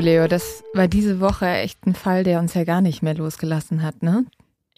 Leo, das war diese Woche echt ein Fall, der uns ja gar nicht mehr losgelassen hat, ne?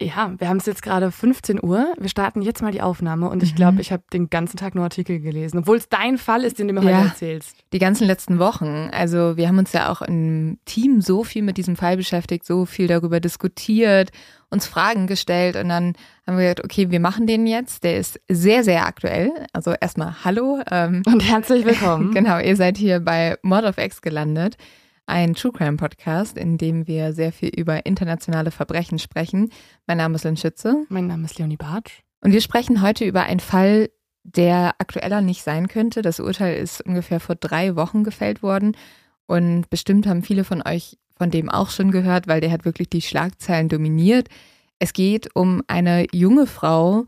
Ja, wir haben es jetzt gerade 15 Uhr. Wir starten jetzt mal die Aufnahme und ich glaube, ich habe den ganzen Tag nur Artikel gelesen, obwohl es dein Fall ist, den du mir Ja. heute erzählst. Die ganzen letzten Wochen. Also wir haben uns ja auch im Team so viel mit diesem Fall beschäftigt, so viel darüber diskutiert, uns Fragen gestellt und dann haben wir gesagt, okay, wir machen den jetzt. Der ist sehr, sehr aktuell. Also erstmal Hallo. Ähm, Und herzlich willkommen. Genau, ihr seid hier bei Mod of X gelandet, ein True Crime Podcast, in dem wir sehr viel über internationale Verbrechen sprechen. Mein Name ist Lynn Schütze Mein Name ist Leonie Bartsch. und wir sprechen heute über einen Fall, der aktueller nicht sein könnte. Das Urteil ist ungefähr vor drei Wochen gefällt worden und bestimmt haben viele von euch von dem auch schon gehört, weil der hat wirklich die Schlagzeilen dominiert. Es geht um eine junge Frau,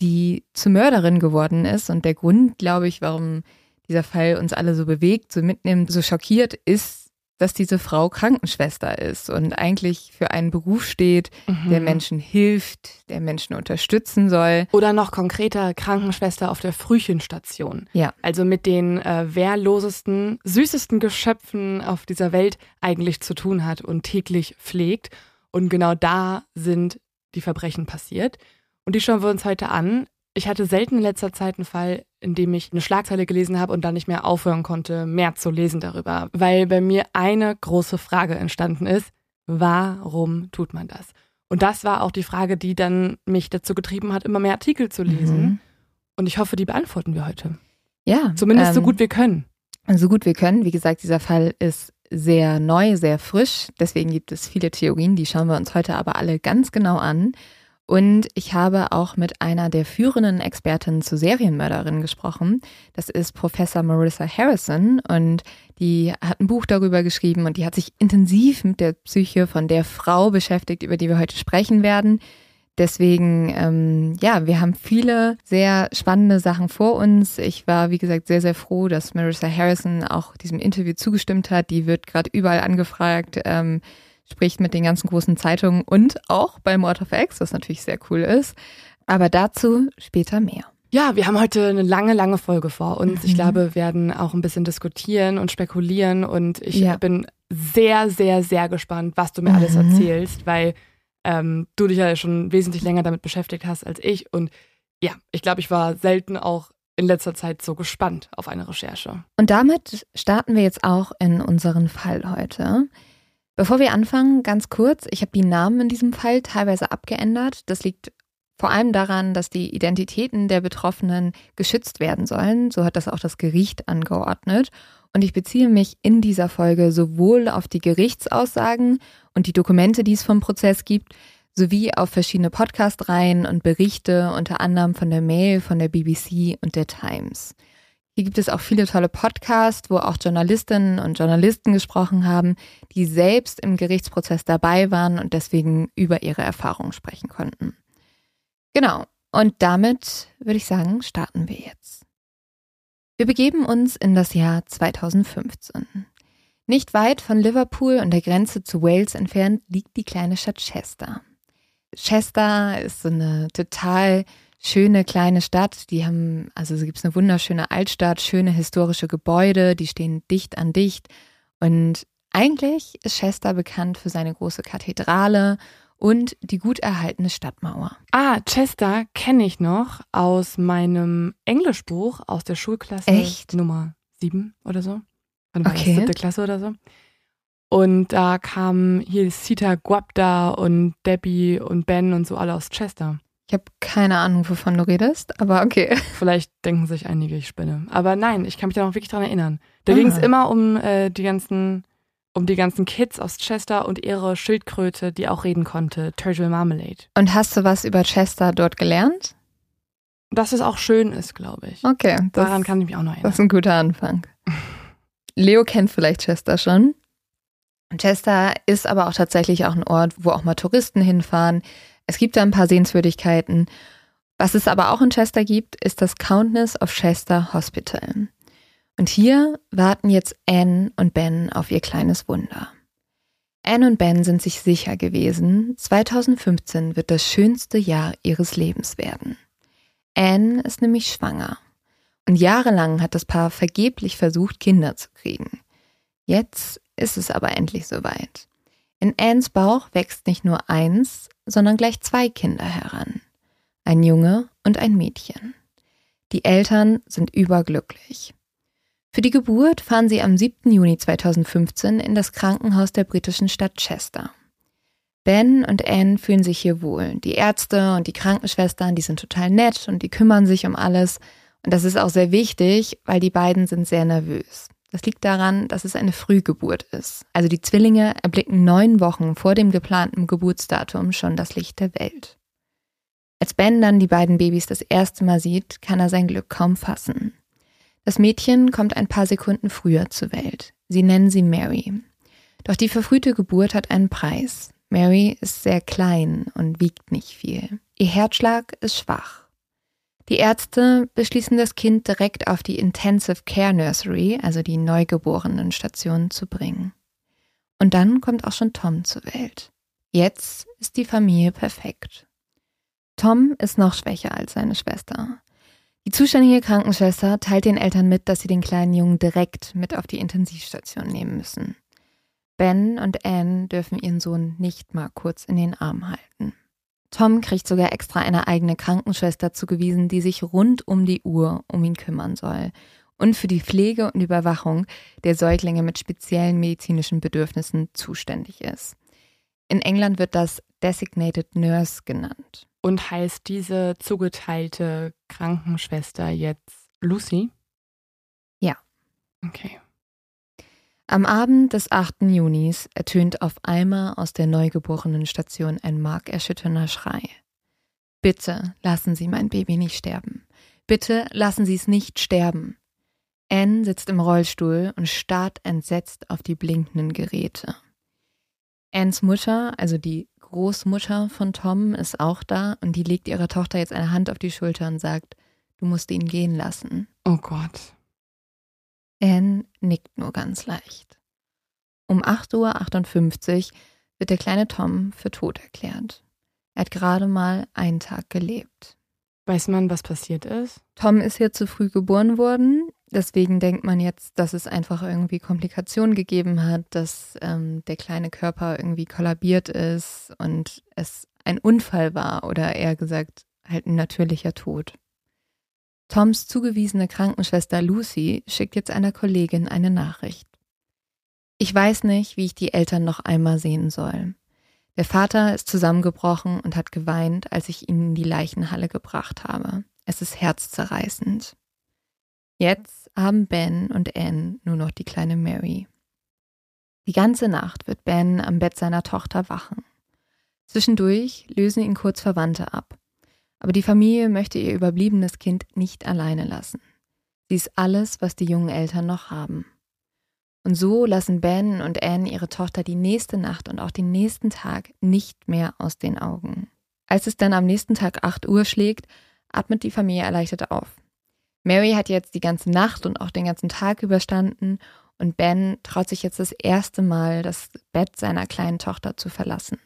die zur Mörderin geworden ist und der Grund, glaube ich, warum dieser Fall uns alle so bewegt, so mitnimmt, so schockiert, ist, dass diese Frau Krankenschwester ist und eigentlich für einen Beruf steht, der Mhm. Menschen hilft, der Menschen unterstützen soll. Oder noch konkreter Krankenschwester auf der Frühchenstation. Ja. Also mit den äh, wehrlosesten, süßesten Geschöpfen auf dieser Welt eigentlich zu tun hat und täglich pflegt. Und genau da sind die Verbrechen passiert. Und die schauen wir uns heute an. Ich hatte selten in letzter Zeit einen Fall, in dem ich eine Schlagzeile gelesen habe und dann nicht mehr aufhören konnte, mehr zu lesen darüber. Weil bei mir eine große Frage entstanden ist, warum tut man das? Und das war auch die Frage, die dann mich dazu getrieben hat, immer mehr Artikel zu lesen. Mhm. Und ich hoffe, die beantworten wir heute. Ja. Zumindest so ähm, gut wir können. So gut wir können. Wie gesagt, dieser Fall ist sehr neu, sehr frisch. Deswegen gibt es viele Theorien, die schauen wir uns heute aber alle ganz genau an. Und ich habe auch mit einer der führenden Expertinnen zu Serienmörderinnen gesprochen. Das ist Professor Marissa Harrison und die hat ein Buch darüber geschrieben und die hat sich intensiv mit der Psyche von der Frau beschäftigt, über die wir heute sprechen werden. Deswegen, ähm, ja, wir haben viele sehr spannende Sachen vor uns. Ich war, wie gesagt, sehr, sehr froh, dass Marissa Harrison auch diesem Interview zugestimmt hat. Die wird gerade überall angefragt, ähm, spricht mit den ganzen großen Zeitungen und auch bei Mord of X, was natürlich sehr cool ist. Aber dazu später mehr. Ja, wir haben heute eine lange, lange Folge vor uns. Ich Mhm. glaube, wir werden auch ein bisschen diskutieren und spekulieren. Und ich Ja. bin sehr, sehr, sehr gespannt, was du mir alles Mhm. erzählst, weil ähm, du dich ja schon wesentlich länger damit beschäftigt hast als ich. Und ja, ich glaube, ich war selten auch in letzter Zeit so gespannt auf eine Recherche. Und damit starten wir jetzt auch in unseren Fall heute. Bevor wir anfangen, ganz kurz, ich habe die Namen in diesem Fall teilweise abgeändert. Das liegt vor allem daran, dass die Identitäten der Betroffenen geschützt werden sollen. So hat das auch das Gericht angeordnet. Und ich beziehe mich in dieser Folge sowohl auf die Gerichtsaussagen und die Dokumente, die es vom Prozess gibt, sowie auf verschiedene Podcast-Reihen und Berichte, unter anderem von der Mail, von der BBC und der Times. Hier gibt es auch viele tolle Podcasts, wo auch Journalistinnen und Journalisten gesprochen haben, die selbst im Gerichtsprozess dabei waren und deswegen über ihre Erfahrungen sprechen konnten. Genau. Und damit würde ich sagen, starten wir jetzt. Wir begeben uns in das Jahr 2015. Nicht weit von Liverpool und der Grenze zu Wales entfernt liegt die kleine Stadt Chester. Chester ist so eine total schöne kleine Stadt. Die haben, also es gibt eine wunderschöne Altstadt, schöne historische Gebäude, die stehen dicht an dicht. Und eigentlich ist Chester bekannt für seine große Kathedrale und die gut erhaltene Stadtmauer. Ah, Chester kenne ich noch aus meinem Englischbuch aus der Schulklasse Echt? Nummer sieben oder so. Wann war Okay. Siebte Klasse oder so. Und da kamen hier Sita Guapda und Debbie und Ben und so alle aus Chester. Ich habe keine Ahnung, wovon du redest, aber okay. Vielleicht denken sich einige, ich spinne. Aber nein, ich kann mich da noch wirklich dran erinnern. Da Ah. ging es immer um äh, die ganzen, um die ganzen Kids aus Chester und ihre Schildkröte, die auch reden konnte, Turtle Marmalade. Und hast du was über Chester dort gelernt? Dass es auch schön ist, glaube ich. Okay, das, Daran kann ich mich auch noch das erinnern. ist ein guter Anfang. Leo kennt vielleicht Chester schon. Chester ist aber auch tatsächlich auch ein Ort, wo auch mal Touristen hinfahren. Es gibt da ein paar Sehenswürdigkeiten. Was es aber auch in Chester gibt, ist das Countess of Chester Hospital. Und hier warten jetzt Anne und Ben auf ihr kleines Wunder. Anne und Ben sind sich sicher gewesen, 2015 wird das schönste Jahr ihres Lebens werden. Anne ist nämlich schwanger. Und jahrelang hat das Paar vergeblich versucht, Kinder zu kriegen. Jetzt ist es aber endlich soweit. In Annes Bauch wächst nicht nur eins, sondern gleich zwei Kinder heran. Ein Junge und ein Mädchen. Die Eltern sind überglücklich. Für die Geburt fahren sie am 7. Juni 2015 in das Krankenhaus der britischen Stadt Chester. Ben und Anne fühlen sich hier wohl. Die Ärzte und die Krankenschwestern, die sind total nett und die kümmern sich um alles. Und das ist auch sehr wichtig, weil die beiden sind sehr nervös. Das liegt daran, dass es eine Frühgeburt ist. Also die Zwillinge erblicken neun Wochen vor dem geplanten Geburtsdatum schon das Licht der Welt. Als Ben dann die beiden Babys das erste Mal sieht, kann er sein Glück kaum fassen. Das Mädchen kommt ein paar Sekunden früher zur Welt. Sie nennen sie Mary. Doch die verfrühte Geburt hat einen Preis. Mary ist sehr klein und wiegt nicht viel. Ihr Herzschlag ist schwach. Die Ärzte beschließen, das Kind direkt auf die Intensive Care Nursery, also die Neugeborenenstation, zu bringen. Und dann kommt auch schon Tom zur Welt. Jetzt ist die Familie perfekt. Tom ist noch schwächer als seine Schwester. Die zuständige Krankenschwester teilt den Eltern mit, dass sie den kleinen Jungen direkt mit auf die Intensivstation nehmen müssen. Ben und Anne dürfen ihren Sohn nicht mal kurz in den Arm halten. Tom kriegt sogar extra eine eigene Krankenschwester zugewiesen, die sich rund um die Uhr um ihn kümmern soll und für die Pflege und Überwachung der Säuglinge mit speziellen medizinischen Bedürfnissen zuständig ist. In England wird das Designated Nurse genannt. Und heißt diese zugeteilte Krankenschwester jetzt Lucy? Ja. Okay. Am Abend des 8. Junis ertönt auf einmal aus der Neugeborenenstation ein markerschütternder Schrei. Bitte lassen Sie mein Baby nicht sterben. Bitte lassen Sie es nicht sterben. Anne sitzt im Rollstuhl und starrt entsetzt auf die blinkenden Geräte. Anns Mutter, also die Großmutter von Tom, ist auch da und die legt ihrer Tochter jetzt eine Hand auf die Schulter und sagt, du musst ihn gehen lassen. Oh Gott. Anne nickt nur ganz leicht. Um 8.58 Uhr wird der kleine Tom für tot erklärt. Er hat gerade mal einen Tag gelebt. Weiß man, was passiert ist? Tom ist hier zu früh geboren worden. Deswegen denkt man jetzt, dass es einfach irgendwie Komplikationen gegeben hat, dass ähm, der kleine Körper irgendwie kollabiert ist und es ein Unfall war oder eher gesagt halt ein natürlicher Tod. Toms zugewiesene Krankenschwester Lucy schickt jetzt einer Kollegin eine Nachricht. Ich weiß nicht, wie ich die Eltern noch einmal sehen soll. Der Vater ist zusammengebrochen und hat geweint, als ich ihn in die Leichenhalle gebracht habe. Es ist herzzerreißend. Jetzt haben Ben und Anne nur noch die kleine Mary. Die ganze Nacht wird Ben am Bett seiner Tochter wachen. Zwischendurch lösen ihn kurz Verwandte ab. Aber die Familie möchte ihr überbliebenes Kind nicht alleine lassen. Sie ist alles, was die jungen Eltern noch haben. Und so lassen Ben und Anne ihre Tochter die nächste Nacht und auch den nächsten Tag nicht mehr aus den Augen. Als es dann am nächsten Tag 8 Uhr schlägt, atmet die Familie erleichtert auf. Mary hat jetzt die ganze Nacht und auch den ganzen Tag überstanden und Ben traut sich jetzt das erste Mal, das Bett seiner kleinen Tochter zu verlassen.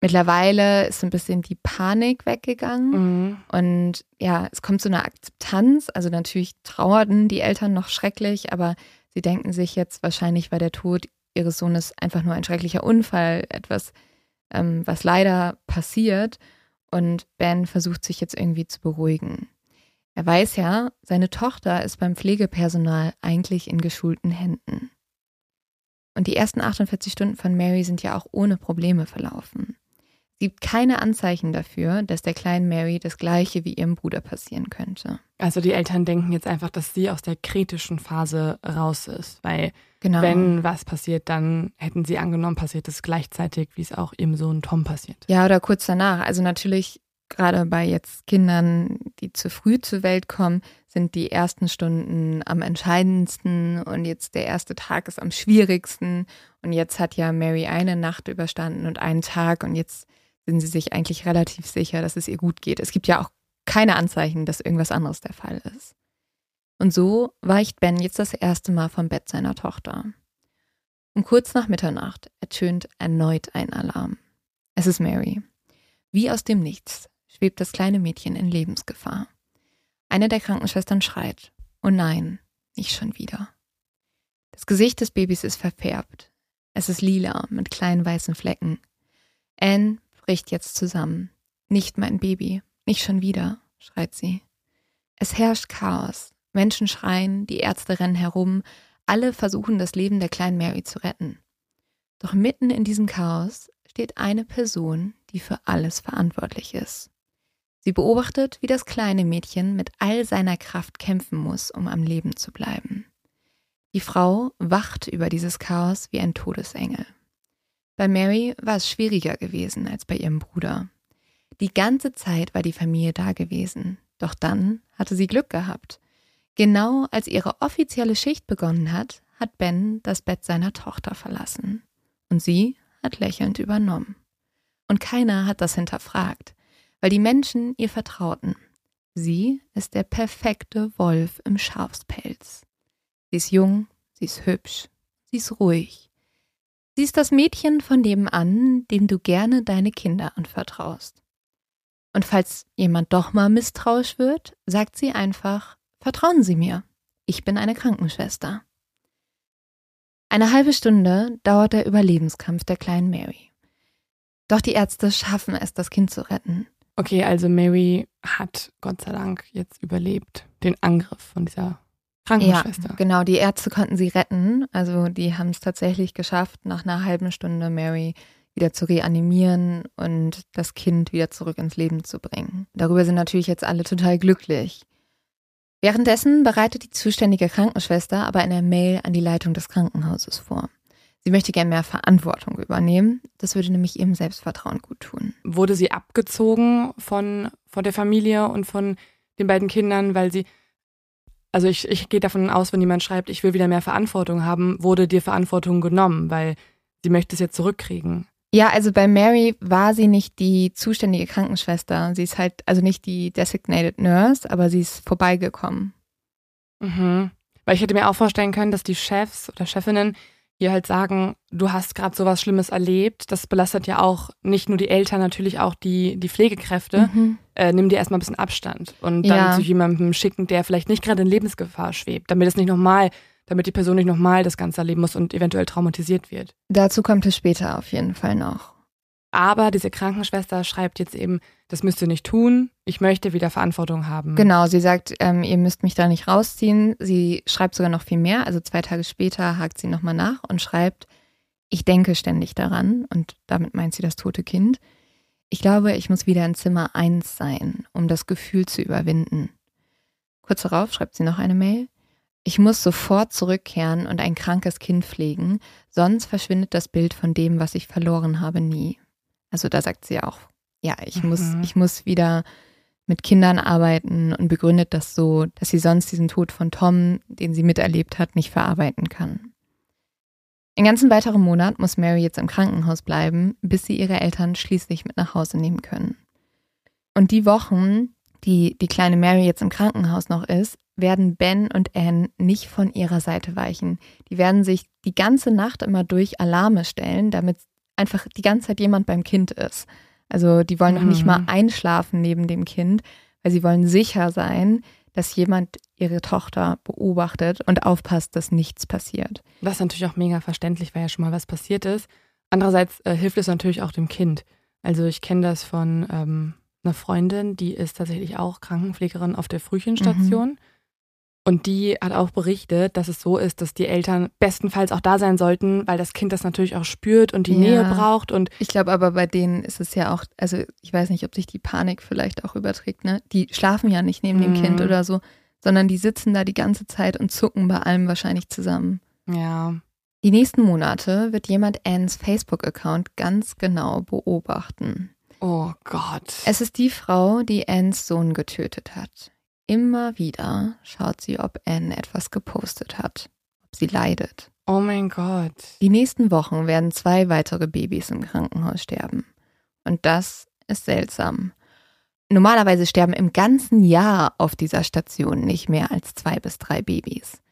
Mittlerweile ist ein bisschen die Panik weggegangen mhm. und ja, es kommt zu einer Akzeptanz. Also natürlich trauerten die Eltern noch schrecklich, aber sie denken sich jetzt, wahrscheinlich war der Tod ihres Sohnes einfach nur ein schrecklicher Unfall, etwas, ähm, was leider passiert. Und Ben versucht sich jetzt irgendwie zu beruhigen. Er weiß ja, seine Tochter ist beim Pflegepersonal eigentlich in geschulten Händen. Und die ersten 48 Stunden von Mary sind ja auch ohne Probleme verlaufen. Es gibt keine Anzeichen dafür, dass der kleinen Mary das gleiche wie ihrem Bruder passieren könnte. Also die Eltern denken jetzt einfach, dass sie aus der kritischen Phase raus ist, weil genau. wenn was passiert, dann hätten sie angenommen, passiert es gleichzeitig, wie es auch ihrem Sohn Tom passiert. Ja, oder kurz danach. Also natürlich gerade bei jetzt Kindern, die zu früh zur Welt kommen, sind die ersten Stunden am entscheidendsten und jetzt der erste Tag ist am schwierigsten und jetzt hat ja Mary eine Nacht überstanden und einen Tag und jetzt sind sie sich eigentlich relativ sicher, dass es ihr gut geht. Es gibt ja auch keine Anzeichen, dass irgendwas anderes der Fall ist. Und so weicht Ben jetzt das erste Mal vom Bett seiner Tochter. Um kurz nach Mitternacht ertönt erneut ein Alarm. Es ist Mary. Wie aus dem Nichts schwebt das kleine Mädchen in Lebensgefahr. Eine der Krankenschwestern schreit, oh nein, nicht schon wieder. Das Gesicht des Babys ist verfärbt. Es ist lila mit kleinen weißen Flecken. Anne bricht jetzt zusammen. Nicht mein Baby, nicht schon wieder, schreit sie. Es herrscht Chaos. Menschen schreien, die Ärzte rennen herum, alle versuchen das Leben der kleinen Mary zu retten. Doch mitten in diesem Chaos steht eine Person, die für alles verantwortlich ist. Sie beobachtet, wie das kleine Mädchen mit all seiner Kraft kämpfen muss, um am Leben zu bleiben. Die Frau wacht über dieses Chaos wie ein Todesengel. Bei Mary war es schwieriger gewesen als bei ihrem Bruder. Die ganze Zeit war die Familie da gewesen, doch dann hatte sie Glück gehabt. Genau als ihre offizielle Schicht begonnen hat, hat Ben das Bett seiner Tochter verlassen. Und sie hat lächelnd übernommen. Und keiner hat das hinterfragt, weil die Menschen ihr vertrauten. Sie ist der perfekte Wolf im Schafspelz. Sie ist jung, sie ist hübsch, sie ist ruhig. Sie ist das Mädchen von nebenan, dem du gerne deine Kinder anvertraust. Und falls jemand doch mal misstrauisch wird, sagt sie einfach, vertrauen Sie mir, ich bin eine Krankenschwester. Eine halbe Stunde dauert der Überlebenskampf der kleinen Mary. Doch die Ärzte schaffen es, das Kind zu retten. Okay, also Mary hat Gott sei Dank jetzt überlebt, den Angriff von dieser Krankenschwester. Ja, genau, die Ärzte konnten sie retten. Also die haben es tatsächlich geschafft, nach einer halben Stunde Mary wieder zu reanimieren und das Kind wieder zurück ins Leben zu bringen. Darüber sind natürlich jetzt alle total glücklich. Währenddessen bereitet die zuständige Krankenschwester aber eine Mail an die Leitung des Krankenhauses vor. Sie möchte gern mehr Verantwortung übernehmen. Das würde nämlich ihrem Selbstvertrauen gut tun. Wurde sie abgezogen von, von der Familie und von den beiden Kindern, weil sie, also ich, ich gehe davon aus, wenn jemand schreibt, ich will wieder mehr Verantwortung haben, wurde dir Verantwortung genommen, weil sie möchte es jetzt zurückkriegen. Ja, also bei Mary war sie nicht die zuständige Krankenschwester. Sie ist halt, also nicht die designated nurse, aber sie ist vorbeigekommen. Mhm. Weil ich hätte mir auch vorstellen können, dass die Chefs oder Chefinnen ihr halt sagen, du hast gerade sowas Schlimmes erlebt. Das belastet ja auch nicht nur die Eltern, natürlich auch die, die Pflegekräfte. Mhm. Äh, nimm dir erstmal ein bisschen Abstand und dann ja. zu jemandem schicken, der vielleicht nicht gerade in Lebensgefahr schwebt, damit es nicht nochmal damit die Person nicht nochmal das Ganze erleben muss und eventuell traumatisiert wird. Dazu kommt es später auf jeden Fall noch. Aber diese Krankenschwester schreibt jetzt eben, das müsst ihr nicht tun, ich möchte wieder Verantwortung haben. Genau, sie sagt, ähm, ihr müsst mich da nicht rausziehen. Sie schreibt sogar noch viel mehr, also zwei Tage später hakt sie nochmal nach und schreibt, ich denke ständig daran, und damit meint sie das tote Kind. Ich glaube, ich muss wieder in Zimmer 1 sein, um das Gefühl zu überwinden. Kurz darauf schreibt sie noch eine Mail. Ich muss sofort zurückkehren und ein krankes Kind pflegen, sonst verschwindet das Bild von dem, was ich verloren habe, nie. Also da sagt sie auch, ja, ich mhm. muss, ich muss wieder mit Kindern arbeiten und begründet das so, dass sie sonst diesen Tod von Tom, den sie miterlebt hat, nicht verarbeiten kann. Den ganzen weiteren Monat muss Mary jetzt im Krankenhaus bleiben, bis sie ihre Eltern schließlich mit nach Hause nehmen können. Und die Wochen, die die kleine Mary jetzt im Krankenhaus noch ist, werden Ben und Anne nicht von ihrer Seite weichen. Die werden sich die ganze Nacht immer durch Alarme stellen, damit einfach die ganze Zeit jemand beim Kind ist. Also die wollen mhm. noch nicht mal einschlafen neben dem Kind, weil sie wollen sicher sein, dass jemand ihre Tochter beobachtet und aufpasst, dass nichts passiert. Das ist natürlich auch mega verständlich, weil ja schon mal was passiert ist. Andererseits äh, hilft es natürlich auch dem Kind. Also ich kenne das von ähm, einer Freundin, die ist tatsächlich auch Krankenpflegerin auf der Frühchenstation. Mhm. Und die hat auch berichtet, dass es so ist, dass die Eltern bestenfalls auch da sein sollten, weil das Kind das natürlich auch spürt und die ja. Nähe braucht. Und ich glaube aber bei denen ist es ja auch, also ich weiß nicht, ob sich die Panik vielleicht auch überträgt, ne? Die schlafen ja nicht neben mhm. dem Kind oder so, sondern die sitzen da die ganze Zeit und zucken bei allem wahrscheinlich zusammen. Ja. Die nächsten Monate wird jemand Anns Facebook-Account ganz genau beobachten. Oh Gott. Es ist die Frau, die Anns Sohn getötet hat. Immer wieder schaut sie, ob Anne etwas gepostet hat, ob sie leidet. Oh mein Gott. Die nächsten Wochen werden zwei weitere Babys im Krankenhaus sterben. Und das ist seltsam. Normalerweise sterben im ganzen Jahr auf dieser Station nicht mehr als zwei bis drei Babys.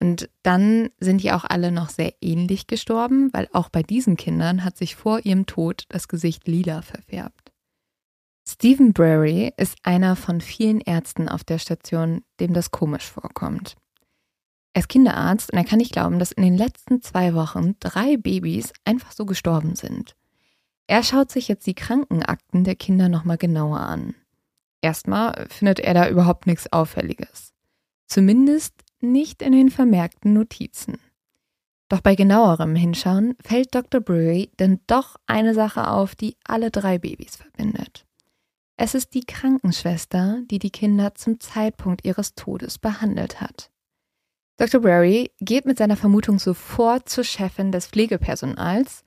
Und dann sind die auch alle noch sehr ähnlich gestorben, weil auch bei diesen Kindern hat sich vor ihrem Tod das Gesicht lila verfärbt. Stephen Brary ist einer von vielen Ärzten auf der Station, dem das komisch vorkommt. Er ist Kinderarzt und er kann nicht glauben, dass in den letzten zwei Wochen drei Babys einfach so gestorben sind. Er schaut sich jetzt die Krankenakten der Kinder nochmal genauer an. Erstmal findet er da überhaupt nichts Auffälliges. Zumindest nicht in den vermerkten Notizen. Doch bei genauerem Hinschauen fällt Dr. Brewery dann doch eine Sache auf, die alle drei Babys verbindet. Es ist die Krankenschwester, die die Kinder zum Zeitpunkt ihres Todes behandelt hat. Dr. Brary geht mit seiner Vermutung sofort zur Chefin des Pflegepersonals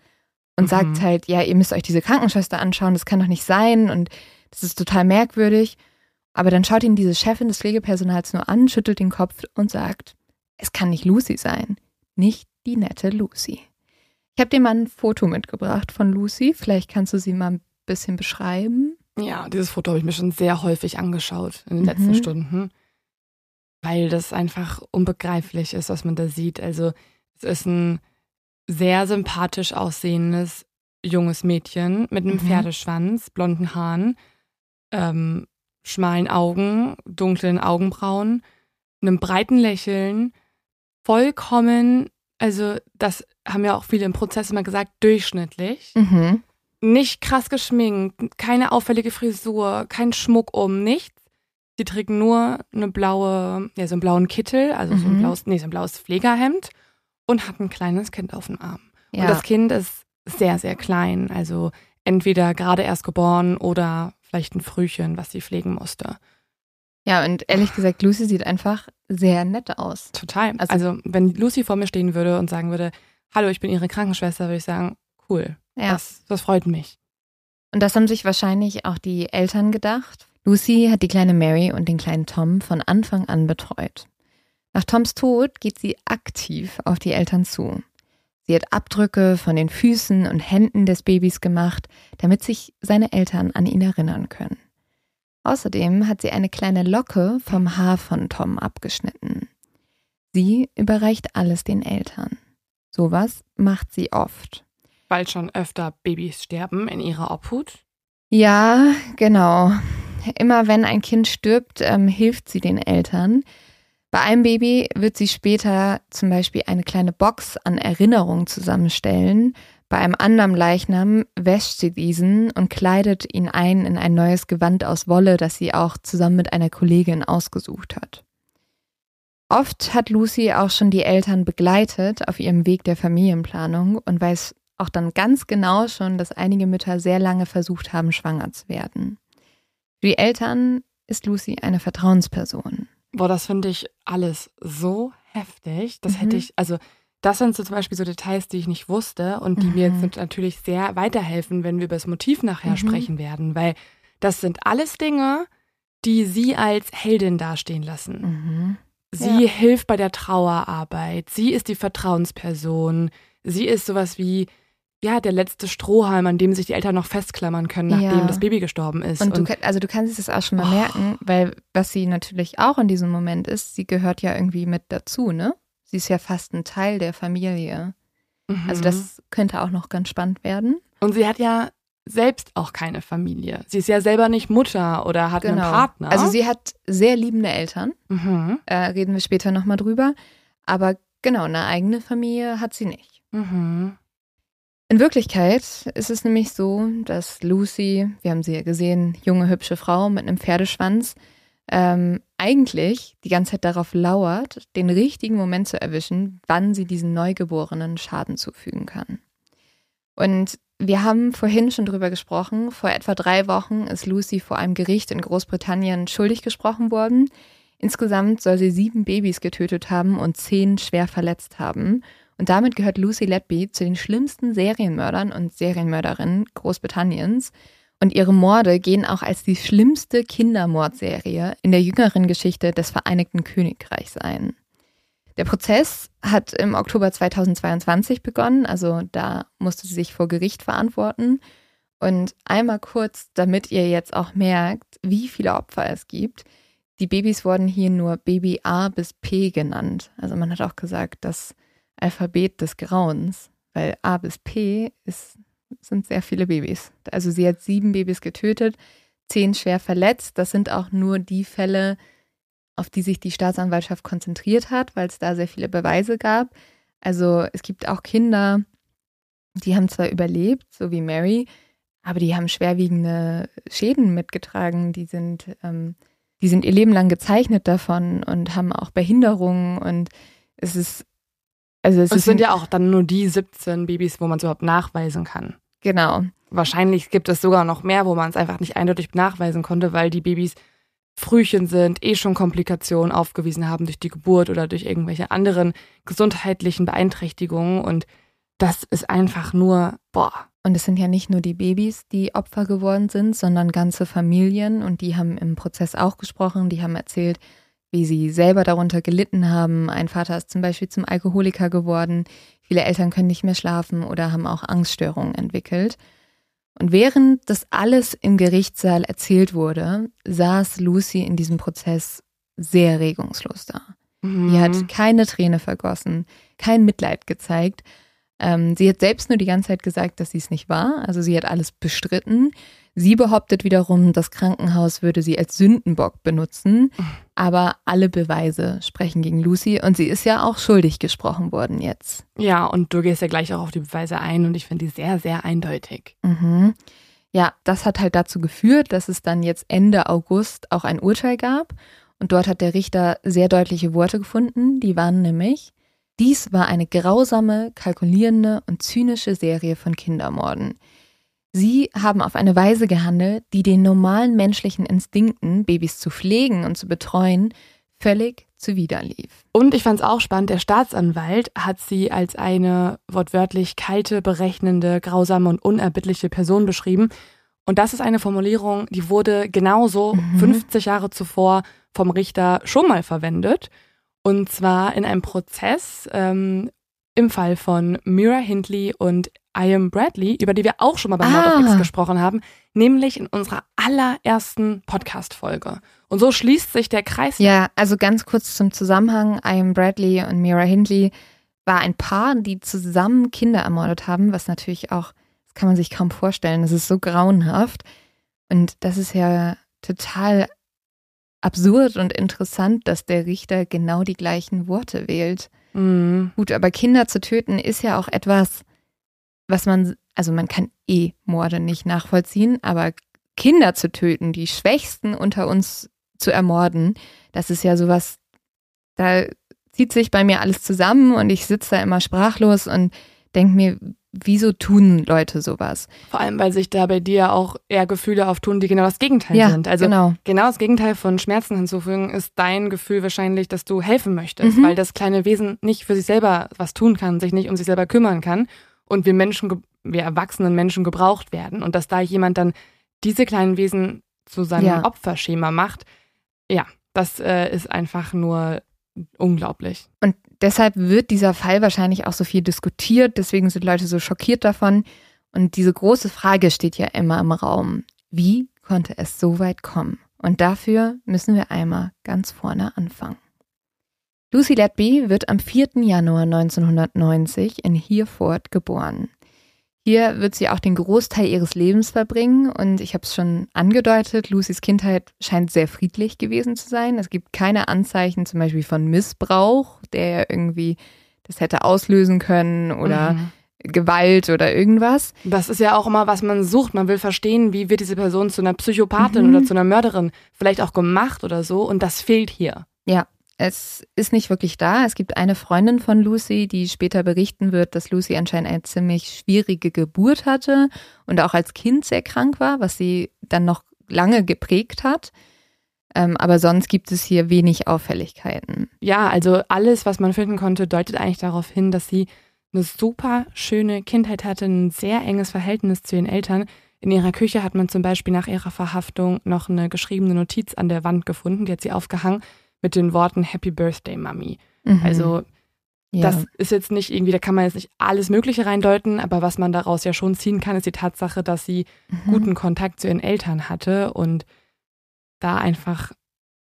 und mhm. sagt halt, ja, ihr müsst euch diese Krankenschwester anschauen, das kann doch nicht sein und das ist total merkwürdig. Aber dann schaut ihn diese Chefin des Pflegepersonals nur an, schüttelt den Kopf und sagt, es kann nicht Lucy sein, nicht die nette Lucy. Ich habe dir mal ein Foto mitgebracht von Lucy, vielleicht kannst du sie mal ein bisschen beschreiben. Ja, dieses Foto habe ich mir schon sehr häufig angeschaut in den mhm. letzten Stunden, weil das einfach unbegreiflich ist, was man da sieht. Also es ist ein sehr sympathisch aussehendes junges Mädchen mit einem mhm. Pferdeschwanz, blonden Haaren, ähm, schmalen Augen, dunklen Augenbrauen, einem breiten Lächeln, vollkommen, also das haben ja auch viele im Prozess immer gesagt, durchschnittlich. Mhm nicht krass geschminkt, keine auffällige Frisur, kein Schmuck um, nichts. Sie trägt nur eine blaue, ja, so einen blauen Kittel, also mhm. so ein mhm. blaues, nee, so ein blaues Pflegerhemd und hat ein kleines Kind auf dem Arm. Ja. Und das Kind ist sehr, sehr klein, also entweder gerade erst geboren oder vielleicht ein Frühchen, was sie pflegen musste. Ja, und ehrlich gesagt, Lucy sieht einfach sehr nett aus. Total. Also, also, wenn Lucy vor mir stehen würde und sagen würde, hallo, ich bin ihre Krankenschwester, würde ich sagen, cool. Ja. Das, das freut mich. Und das haben sich wahrscheinlich auch die Eltern gedacht. Lucy hat die kleine Mary und den kleinen Tom von Anfang an betreut. Nach Toms Tod geht sie aktiv auf die Eltern zu. Sie hat Abdrücke von den Füßen und Händen des Babys gemacht, damit sich seine Eltern an ihn erinnern können. Außerdem hat sie eine kleine Locke vom Haar von Tom abgeschnitten. Sie überreicht alles den Eltern. Sowas macht sie oft weil schon öfter Babys sterben in ihrer Obhut? Ja, genau. Immer wenn ein Kind stirbt, ähm, hilft sie den Eltern. Bei einem Baby wird sie später zum Beispiel eine kleine Box an Erinnerungen zusammenstellen. Bei einem anderen Leichnam wäscht sie diesen und kleidet ihn ein in ein neues Gewand aus Wolle, das sie auch zusammen mit einer Kollegin ausgesucht hat. Oft hat Lucy auch schon die Eltern begleitet auf ihrem Weg der Familienplanung und weiß auch dann ganz genau schon, dass einige Mütter sehr lange versucht haben, schwanger zu werden. Für die Eltern ist Lucy eine Vertrauensperson. Boah, das finde ich alles so heftig. Das mhm. hätte ich, also das sind so zum Beispiel so Details, die ich nicht wusste und die mhm. mir jetzt natürlich sehr weiterhelfen, wenn wir über das Motiv nachher mhm. sprechen werden, weil das sind alles Dinge, die sie als Heldin dastehen lassen. Mhm. Sie ja. hilft bei der Trauerarbeit, sie ist die Vertrauensperson, sie ist sowas wie ja, der letzte Strohhalm, an dem sich die Eltern noch festklammern können, nachdem ja. das Baby gestorben ist. Und, und du, also du kannst es auch schon mal oh. merken, weil was sie natürlich auch in diesem Moment ist, sie gehört ja irgendwie mit dazu, ne? Sie ist ja fast ein Teil der Familie. Mhm. Also das könnte auch noch ganz spannend werden. Und sie hat ja selbst auch keine Familie. Sie ist ja selber nicht Mutter oder hat genau. einen Partner. Also sie hat sehr liebende Eltern. Mhm. Äh, reden wir später nochmal drüber. Aber genau, eine eigene Familie hat sie nicht. Mhm. In Wirklichkeit ist es nämlich so, dass Lucy, wir haben sie ja gesehen, junge, hübsche Frau mit einem Pferdeschwanz, ähm, eigentlich die ganze Zeit darauf lauert, den richtigen Moment zu erwischen, wann sie diesen Neugeborenen Schaden zufügen kann. Und wir haben vorhin schon drüber gesprochen. Vor etwa drei Wochen ist Lucy vor einem Gericht in Großbritannien schuldig gesprochen worden. Insgesamt soll sie sieben Babys getötet haben und zehn schwer verletzt haben. Und damit gehört Lucy Letby zu den schlimmsten Serienmördern und Serienmörderinnen Großbritanniens. Und ihre Morde gehen auch als die schlimmste Kindermordserie in der jüngeren Geschichte des Vereinigten Königreichs ein. Der Prozess hat im Oktober 2022 begonnen, also da musste sie sich vor Gericht verantworten. Und einmal kurz, damit ihr jetzt auch merkt, wie viele Opfer es gibt. Die Babys wurden hier nur Baby A bis P genannt. Also man hat auch gesagt, dass Alphabet des Grauens, weil A bis P ist, sind sehr viele Babys. Also sie hat sieben Babys getötet, zehn schwer verletzt. Das sind auch nur die Fälle, auf die sich die Staatsanwaltschaft konzentriert hat, weil es da sehr viele Beweise gab. Also es gibt auch Kinder, die haben zwar überlebt, so wie Mary, aber die haben schwerwiegende Schäden mitgetragen. Die sind, ähm, die sind ihr Leben lang gezeichnet davon und haben auch Behinderungen und es ist, also es, es sind ja auch dann nur die 17 Babys, wo man es überhaupt nachweisen kann. Genau. Wahrscheinlich gibt es sogar noch mehr, wo man es einfach nicht eindeutig nachweisen konnte, weil die Babys Frühchen sind, eh schon Komplikationen aufgewiesen haben durch die Geburt oder durch irgendwelche anderen gesundheitlichen Beeinträchtigungen und das ist einfach nur, boah. Und es sind ja nicht nur die Babys, die Opfer geworden sind, sondern ganze Familien und die haben im Prozess auch gesprochen, die haben erzählt, wie sie selber darunter gelitten haben. Ein Vater ist zum Beispiel zum Alkoholiker geworden, viele Eltern können nicht mehr schlafen oder haben auch Angststörungen entwickelt. Und während das alles im Gerichtssaal erzählt wurde, saß Lucy in diesem Prozess sehr regungslos da. Mhm. Die hat keine Träne vergossen, kein Mitleid gezeigt. Ähm, sie hat selbst nur die ganze Zeit gesagt, dass sie es nicht war. Also sie hat alles bestritten. Sie behauptet wiederum, das Krankenhaus würde sie als Sündenbock benutzen, aber alle Beweise sprechen gegen Lucy und sie ist ja auch schuldig gesprochen worden jetzt. Ja, und du gehst ja gleich auch auf die Beweise ein und ich finde die sehr, sehr eindeutig. Mhm. Ja, das hat halt dazu geführt, dass es dann jetzt Ende August auch ein Urteil gab und dort hat der Richter sehr deutliche Worte gefunden, die waren nämlich, dies war eine grausame, kalkulierende und zynische Serie von Kindermorden. Sie haben auf eine Weise gehandelt, die den normalen menschlichen Instinkten, Babys zu pflegen und zu betreuen, völlig zuwiderlief. Und ich fand es auch spannend, der Staatsanwalt hat sie als eine wortwörtlich kalte, berechnende, grausame und unerbittliche Person beschrieben. Und das ist eine Formulierung, die wurde genauso mhm. 50 Jahre zuvor vom Richter schon mal verwendet. Und zwar in einem Prozess ähm, im Fall von Mira Hindley und Ian Bradley, über die wir auch schon mal bei ah. Mord of X gesprochen haben, nämlich in unserer allerersten Podcast-Folge. Und so schließt sich der Kreis. Ja, also ganz kurz zum Zusammenhang. Ian Bradley und Mira Hindley war ein Paar, die zusammen Kinder ermordet haben, was natürlich auch, das kann man sich kaum vorstellen, das ist so grauenhaft. Und das ist ja total absurd und interessant, dass der Richter genau die gleichen Worte wählt. Mhm. Gut, aber Kinder zu töten ist ja auch etwas, was man, also man kann eh Morde nicht nachvollziehen, aber Kinder zu töten, die Schwächsten unter uns zu ermorden, das ist ja sowas, da zieht sich bei mir alles zusammen und ich sitze da immer sprachlos und denke mir, wieso tun Leute sowas? Vor allem, weil sich da bei dir auch eher Gefühle auftun, die genau das Gegenteil ja, sind. Also genau. genau das Gegenteil von Schmerzen hinzufügen ist dein Gefühl wahrscheinlich, dass du helfen möchtest, mhm. weil das kleine Wesen nicht für sich selber was tun kann, sich nicht um sich selber kümmern kann und wir Menschen, wir erwachsenen Menschen gebraucht werden und dass da jemand dann diese kleinen Wesen zu seinem ja. Opferschema macht, ja, das äh, ist einfach nur unglaublich. Und deshalb wird dieser Fall wahrscheinlich auch so viel diskutiert, deswegen sind Leute so schockiert davon. Und diese große Frage steht ja immer im Raum. Wie konnte es so weit kommen? Und dafür müssen wir einmal ganz vorne anfangen. Lucy Letby wird am 4. Januar 1990 in Hereford geboren. Hier wird sie auch den Großteil ihres Lebens verbringen und ich habe es schon angedeutet, Lucys Kindheit scheint sehr friedlich gewesen zu sein. Es gibt keine Anzeichen zum Beispiel von Missbrauch, der irgendwie das hätte auslösen können oder mhm. Gewalt oder irgendwas. Das ist ja auch immer, was man sucht. Man will verstehen, wie wird diese Person zu einer Psychopathin mhm. oder zu einer Mörderin vielleicht auch gemacht oder so und das fehlt hier. Ja, es ist nicht wirklich da. Es gibt eine Freundin von Lucy, die später berichten wird, dass Lucy anscheinend eine ziemlich schwierige Geburt hatte und auch als Kind sehr krank war, was sie dann noch lange geprägt hat. Ähm, aber sonst gibt es hier wenig Auffälligkeiten. Ja, also alles, was man finden konnte, deutet eigentlich darauf hin, dass sie eine super schöne Kindheit hatte, ein sehr enges Verhältnis zu ihren Eltern. In ihrer Küche hat man zum Beispiel nach ihrer Verhaftung noch eine geschriebene Notiz an der Wand gefunden, die hat sie aufgehangen mit den Worten Happy Birthday, Mami. Mhm. Also ja. das ist jetzt nicht irgendwie, da kann man jetzt nicht alles Mögliche reindeuten, aber was man daraus ja schon ziehen kann, ist die Tatsache, dass sie mhm. guten Kontakt zu ihren Eltern hatte und da einfach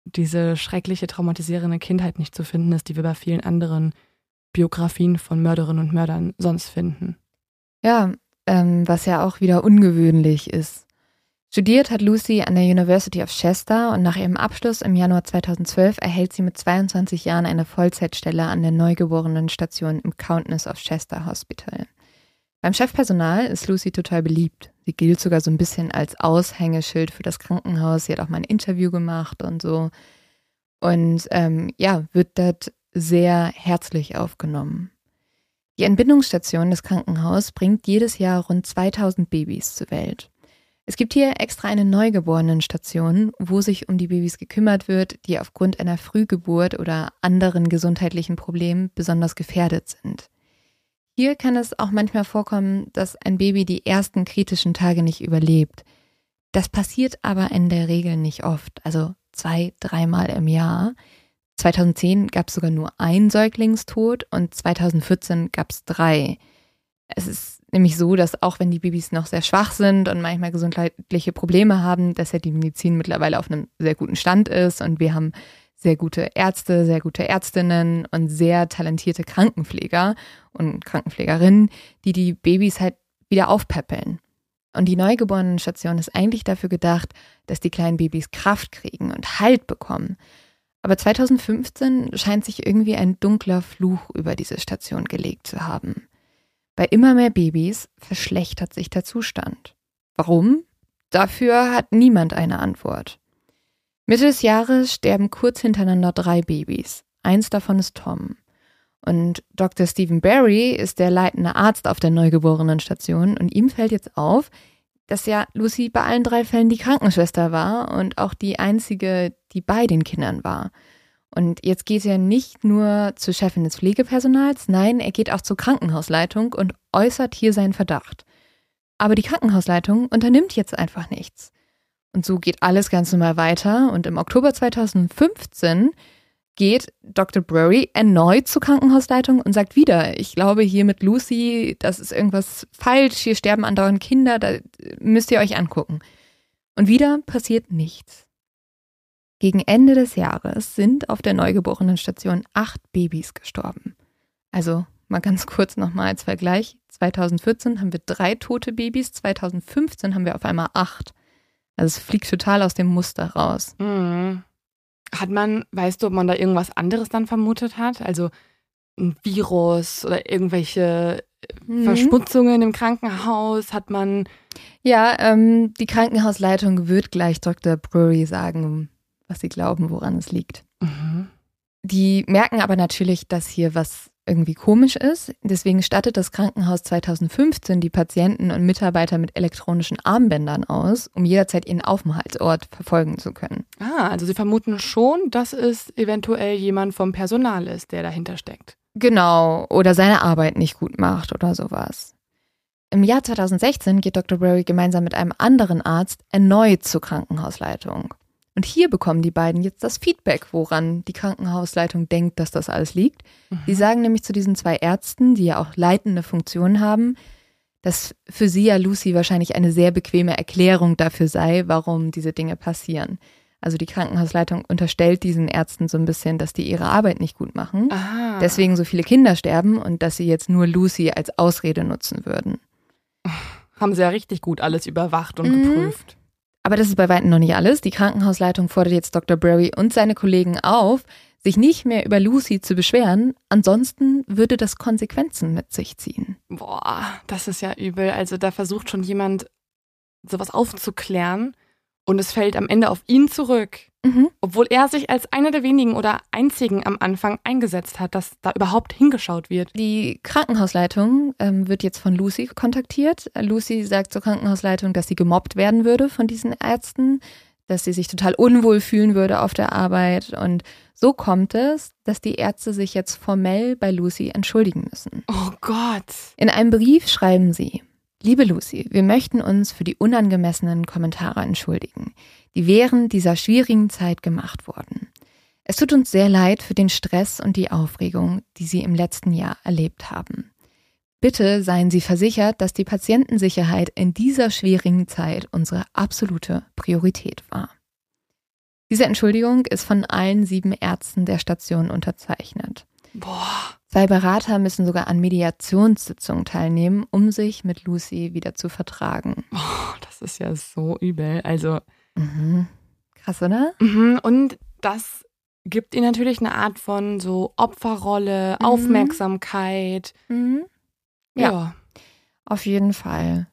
diese schreckliche, traumatisierende Kindheit nicht zu finden ist, die wir bei vielen anderen Biografien von Mörderinnen und Mördern sonst finden. Ja, ähm, was ja auch wieder ungewöhnlich ist. Studiert hat Lucy an der University of Chester und nach ihrem Abschluss im Januar 2012 erhält sie mit 22 Jahren eine Vollzeitstelle an der Neugeborenenstation im Countess of Chester Hospital. Beim Chefpersonal ist Lucy total beliebt. Sie gilt sogar so ein bisschen als Aushängeschild für das Krankenhaus. Sie hat auch mal ein Interview gemacht und so. Und ähm, ja, wird dort sehr herzlich aufgenommen. Die Entbindungsstation des Krankenhauses bringt jedes Jahr rund 2000 Babys zur Welt. Es gibt hier extra eine Neugeborenenstation, wo sich um die Babys gekümmert wird, die aufgrund einer Frühgeburt oder anderen gesundheitlichen Problemen besonders gefährdet sind. Hier kann es auch manchmal vorkommen, dass ein Baby die ersten kritischen Tage nicht überlebt. Das passiert aber in der Regel nicht oft, also zwei, dreimal im Jahr. 2010 gab es sogar nur ein Säuglingstod und 2014 gab es drei. Es ist nämlich so, dass auch wenn die Babys noch sehr schwach sind und manchmal gesundheitliche Probleme haben, dass ja die Medizin mittlerweile auf einem sehr guten Stand ist und wir haben sehr gute Ärzte, sehr gute Ärztinnen und sehr talentierte Krankenpfleger und Krankenpflegerinnen, die die Babys halt wieder aufpäppeln. Und die Neugeborenenstation ist eigentlich dafür gedacht, dass die kleinen Babys Kraft kriegen und Halt bekommen. Aber 2015 scheint sich irgendwie ein dunkler Fluch über diese Station gelegt zu haben. Bei immer mehr Babys verschlechtert sich der Zustand. Warum? Dafür hat niemand eine Antwort. Mitte des Jahres sterben kurz hintereinander drei Babys. Eins davon ist Tom. Und Dr. Stephen Barry ist der leitende Arzt auf der Neugeborenenstation und ihm fällt jetzt auf, dass ja Lucy bei allen drei Fällen die Krankenschwester war und auch die einzige, die bei den Kindern war. Und jetzt geht er nicht nur zur Chefin des Pflegepersonals, nein, er geht auch zur Krankenhausleitung und äußert hier seinen Verdacht. Aber die Krankenhausleitung unternimmt jetzt einfach nichts. Und so geht alles ganz normal weiter. Und im Oktober 2015 geht Dr. Brury erneut zur Krankenhausleitung und sagt wieder, ich glaube hier mit Lucy, das ist irgendwas falsch, hier sterben andauernd Kinder, da müsst ihr euch angucken. Und wieder passiert nichts. Gegen Ende des Jahres sind auf der Neugeborenenstation acht Babys gestorben. Also mal ganz kurz nochmal als Vergleich. 2014 haben wir drei tote Babys, 2015 haben wir auf einmal acht. Also es fliegt total aus dem Muster raus. Mhm. Hat man, weißt du, ob man da irgendwas anderes dann vermutet hat? Also ein Virus oder irgendwelche mhm. Verschmutzungen im Krankenhaus? Hat man. Ja, ähm, die Krankenhausleitung wird gleich Dr. Brewery sagen, was sie glauben, woran es liegt. Mhm. Die merken aber natürlich, dass hier was irgendwie komisch ist. Deswegen stattet das Krankenhaus 2015 die Patienten und Mitarbeiter mit elektronischen Armbändern aus, um jederzeit ihren Aufenthaltsort verfolgen zu können. Ah, also Sie vermuten schon, dass es eventuell jemand vom Personal ist, der dahinter steckt. Genau, oder seine Arbeit nicht gut macht oder sowas. Im Jahr 2016 geht Dr. Berry gemeinsam mit einem anderen Arzt erneut zur Krankenhausleitung. Und hier bekommen die beiden jetzt das Feedback, woran die Krankenhausleitung denkt, dass das alles liegt. Mhm. Die sagen nämlich zu diesen zwei Ärzten, die ja auch leitende Funktionen haben, dass für sie ja Lucy wahrscheinlich eine sehr bequeme Erklärung dafür sei, warum diese Dinge passieren. Also die Krankenhausleitung unterstellt diesen Ärzten so ein bisschen, dass die ihre Arbeit nicht gut machen, Aha. deswegen so viele Kinder sterben und dass sie jetzt nur Lucy als Ausrede nutzen würden. Haben sie ja richtig gut alles überwacht und mhm. geprüft. Aber das ist bei weitem noch nicht alles. Die Krankenhausleitung fordert jetzt Dr. Brary und seine Kollegen auf, sich nicht mehr über Lucy zu beschweren, ansonsten würde das Konsequenzen mit sich ziehen. Boah, das ist ja übel. Also da versucht schon jemand, sowas aufzuklären und es fällt am Ende auf ihn zurück. Mhm. Obwohl er sich als einer der wenigen oder einzigen am Anfang eingesetzt hat, dass da überhaupt hingeschaut wird. Die Krankenhausleitung ähm, wird jetzt von Lucy kontaktiert. Lucy sagt zur Krankenhausleitung, dass sie gemobbt werden würde von diesen Ärzten, dass sie sich total unwohl fühlen würde auf der Arbeit. Und so kommt es, dass die Ärzte sich jetzt formell bei Lucy entschuldigen müssen. Oh Gott. In einem Brief schreiben sie, Liebe Lucy, wir möchten uns für die unangemessenen Kommentare entschuldigen, die während dieser schwierigen Zeit gemacht wurden. Es tut uns sehr leid für den Stress und die Aufregung, die Sie im letzten Jahr erlebt haben. Bitte seien Sie versichert, dass die Patientensicherheit in dieser schwierigen Zeit unsere absolute Priorität war. Diese Entschuldigung ist von allen sieben Ärzten der Station unterzeichnet. Boah. Zwei Berater müssen sogar an Mediationssitzungen teilnehmen, um sich mit Lucy wieder zu vertragen. Oh, das ist ja so übel. Also. Mhm. Krass, oder? Mhm. Und das gibt ihr natürlich eine Art von so Opferrolle, Mhm. Aufmerksamkeit. Mhm. Ja. Ja. Auf jeden Fall.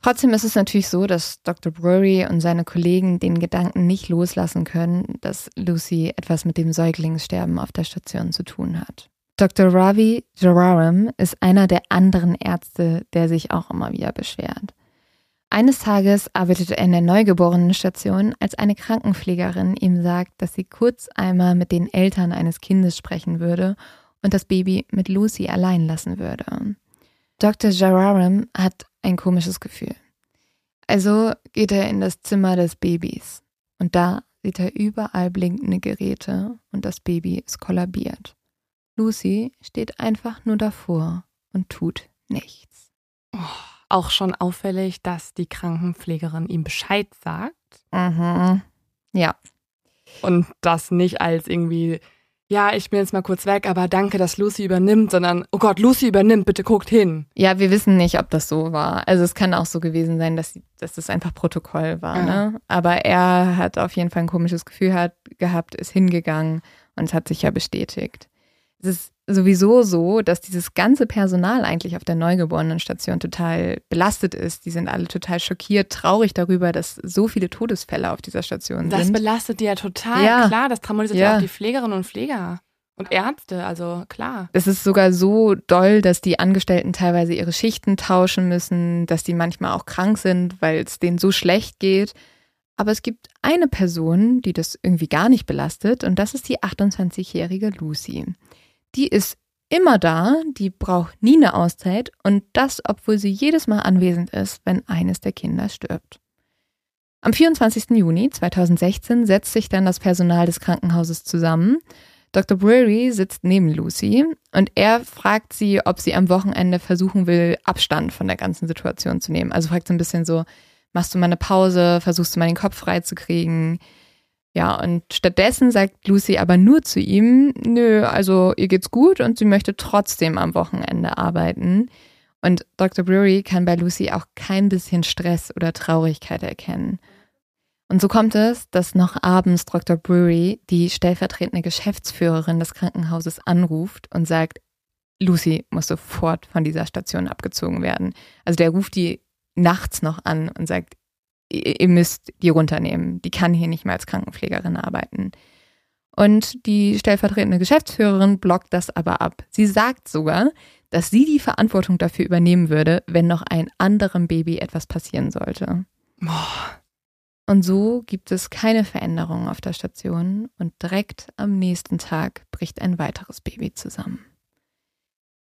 Trotzdem ist es natürlich so, dass Dr. Brewery und seine Kollegen den Gedanken nicht loslassen können, dass Lucy etwas mit dem Säuglingssterben auf der Station zu tun hat. Dr. Ravi Jararam ist einer der anderen Ärzte, der sich auch immer wieder beschwert. Eines Tages arbeitete er in der Neugeborenenstation, als eine Krankenpflegerin ihm sagt, dass sie kurz einmal mit den Eltern eines Kindes sprechen würde und das Baby mit Lucy allein lassen würde. Dr. Jararam hat ein komisches Gefühl. Also geht er in das Zimmer des Babys und da sieht er überall blinkende Geräte und das Baby ist kollabiert. Lucy steht einfach nur davor und tut nichts. Oh, auch schon auffällig, dass die Krankenpflegerin ihm Bescheid sagt Mhm. Ja, und das nicht als irgendwie, ja, ich bin jetzt mal kurz weg, aber danke, dass Lucy übernimmt, sondern, oh Gott, Lucy übernimmt, bitte guckt hin. Ja, wir wissen nicht, ob das so war. Also es kann auch so gewesen sein, dass, dass das einfach Protokoll war. Ja. Ne? Aber er hat auf jeden Fall ein komisches Gefühl hat, gehabt, ist hingegangen und es hat sich ja bestätigt. Es ist sowieso so, dass dieses ganze Personal eigentlich auf der Neugeborenenstation total belastet ist. Die sind alle total schockiert, traurig darüber, dass so viele Todesfälle auf dieser Station Das sind. belastet die ja total, Ja. klar, das traumatisiert ja Ja. auch die Pflegerinnen und Pfleger und Ärzte, also klar. Es ist sogar so doll, dass die Angestellten teilweise ihre Schichten tauschen müssen, dass die manchmal auch krank sind, weil es denen so schlecht geht. Aber es gibt eine Person, die das irgendwie gar nicht belastet, und das ist die 28-jährige Lucy. Die ist immer da, die braucht nie eine Auszeit und das, obwohl sie jedes Mal anwesend ist, wenn eines der Kinder stirbt. Am 24. Juni 2016 setzt sich dann das Personal des Krankenhauses zusammen. Dr. Brewery sitzt neben Lucy und er fragt sie, ob sie am Wochenende versuchen will, Abstand von der ganzen Situation zu nehmen. Also fragt sie ein bisschen so, machst du mal eine Pause, versuchst du mal den Kopf frei zu kriegen? Ja, und stattdessen sagt Lucy aber nur zu ihm, nö, also ihr geht's gut und sie möchte trotzdem am Wochenende arbeiten. Und Dr. Brewery kann bei Lucy auch kein bisschen Stress oder Traurigkeit erkennen. Und so kommt es, dass noch abends Dr. Brewery, die stellvertretende Geschäftsführerin des Krankenhauses, anruft und sagt, Lucy muss sofort von dieser Station abgezogen werden. Also der ruft die nachts noch an und sagt, ihr müsst die runternehmen. Die kann hier nicht mehr als Krankenpflegerin arbeiten. Und die stellvertretende Geschäftsführerin blockt das aber ab. Sie sagt sogar, dass sie die Verantwortung dafür übernehmen würde, wenn noch ein anderem Baby etwas passieren sollte. Boah. Und so gibt es keine Veränderungen auf der Station und direkt am nächsten Tag bricht ein weiteres Baby zusammen.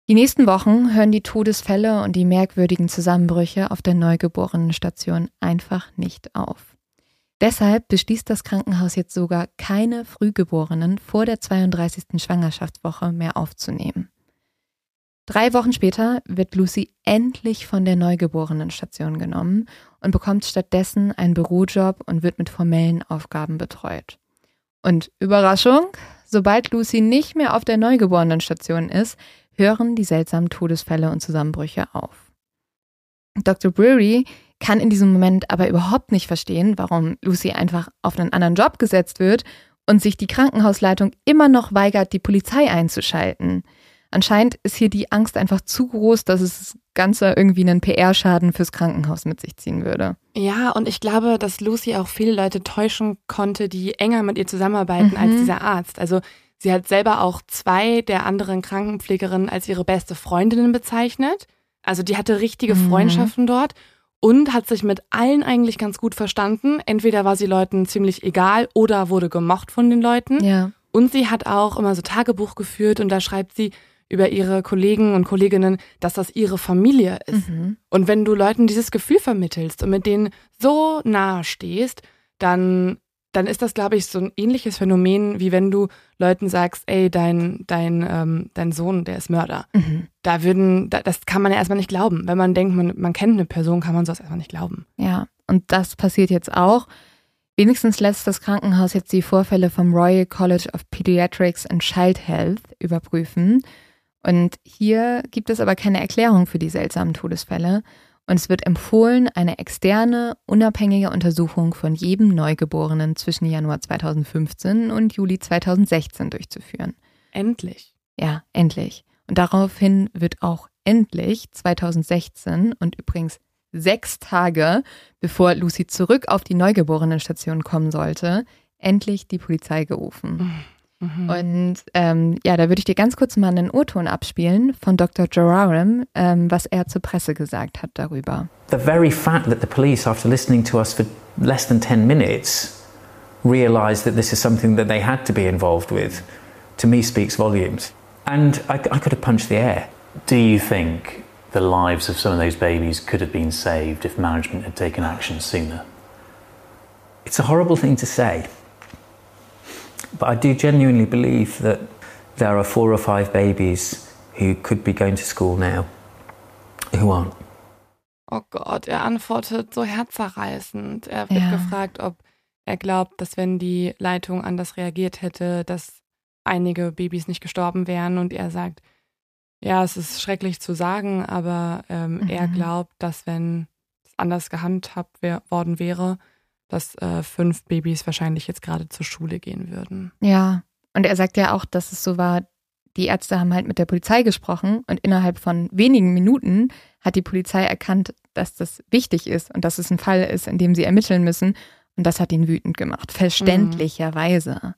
Die nächsten Wochen hören die Todesfälle und die merkwürdigen Zusammenbrüche auf der Neugeborenenstation einfach nicht auf. Deshalb beschließt das Krankenhaus jetzt sogar, keine Frühgeborenen vor der 32. Schwangerschaftswoche mehr aufzunehmen. Drei Wochen später wird Lucy endlich von der Neugeborenenstation genommen und bekommt stattdessen einen Bürojob und wird mit formellen Aufgaben betreut. Und Überraschung, sobald Lucy nicht mehr auf der Neugeborenenstation ist, hören die seltsamen Todesfälle und Zusammenbrüche auf. Dr. Brewery kann in diesem Moment aber überhaupt nicht verstehen, warum Lucy einfach auf einen anderen Job gesetzt wird und sich die Krankenhausleitung immer noch weigert, die Polizei einzuschalten. Anscheinend ist hier die Angst einfach zu groß, dass es Ganze irgendwie einen PR-Schaden fürs Krankenhaus mit sich ziehen würde. Ja, und ich glaube, dass Lucy auch viele Leute täuschen konnte, die enger mit ihr zusammenarbeiten Mhm. als dieser Arzt. Also sie hat selber auch zwei der anderen Krankenpflegerinnen als ihre beste Freundinnen bezeichnet. Also die hatte richtige Mhm. Freundschaften dort und hat sich mit allen eigentlich ganz gut verstanden. Entweder war sie Leuten ziemlich egal oder wurde gemocht von den Leuten. Ja. Und sie hat auch immer so Tagebuch geführt und da schreibt sie über ihre Kollegen und Kolleginnen, dass das ihre Familie ist. Mhm. Und wenn du Leuten dieses Gefühl vermittelst und mit denen so nahe stehst, dann, dann ist das, glaube ich, so ein ähnliches Phänomen, wie wenn du Leuten sagst, ey, dein, dein, ähm, dein Sohn, der ist Mörder. Mhm. Da würden, da, das kann man ja erstmal nicht glauben. Wenn man denkt, man, man kennt eine Person, kann man sowas erstmal nicht glauben. Ja, und das passiert jetzt auch. Wenigstens lässt das Krankenhaus jetzt die Vorfälle vom Royal College of Pediatrics and Child Health überprüfen. Und hier gibt es aber keine Erklärung für die seltsamen Todesfälle. Und es wird empfohlen, eine externe, unabhängige Untersuchung von jedem Neugeborenen zwischen Januar 2015 und Juli 2016 durchzuführen. Endlich. Ja, endlich. Und daraufhin wird auch endlich 2016 und übrigens sechs Tage bevor Lucy zurück auf die Neugeborenenstation kommen sollte, endlich die Polizei gerufen. Mhm. Und ähm, ja, da würde ich dir ganz kurz mal einen O-Ton abspielen von Dr. Jorarum, ähm, was er zur Presse gesagt hat darüber. The very fact that the police, after listening to us for less than 10 minutes, realized that this is something that they had to be involved with, to me speaks volumes. And I, I could have punched the air. Do you think the lives of some of those babies could have been saved if management had taken action sooner? It's a horrible thing to say. But I do genuinely believe that there are four or five babies who could be going to school now who aren't. Oh Gott, er antwortet so herzerreißend. Er wird ja. gefragt, ob er glaubt, dass wenn die Leitung anders reagiert hätte, dass einige Babys nicht gestorben wären. Und er sagt, ja, es ist schrecklich zu sagen, aber ähm, mhm. er glaubt, dass wenn es anders gehandhabt wär, worden wäre, dass äh, fünf Babys wahrscheinlich jetzt gerade zur Schule gehen würden. Ja, und er sagt ja auch, dass es so war, die Ärzte haben halt mit der Polizei gesprochen und innerhalb von wenigen Minuten hat die Polizei erkannt, dass das wichtig ist und dass es ein Fall ist, in dem sie ermitteln müssen. Und das hat ihn wütend gemacht, verständlicherweise. Mhm.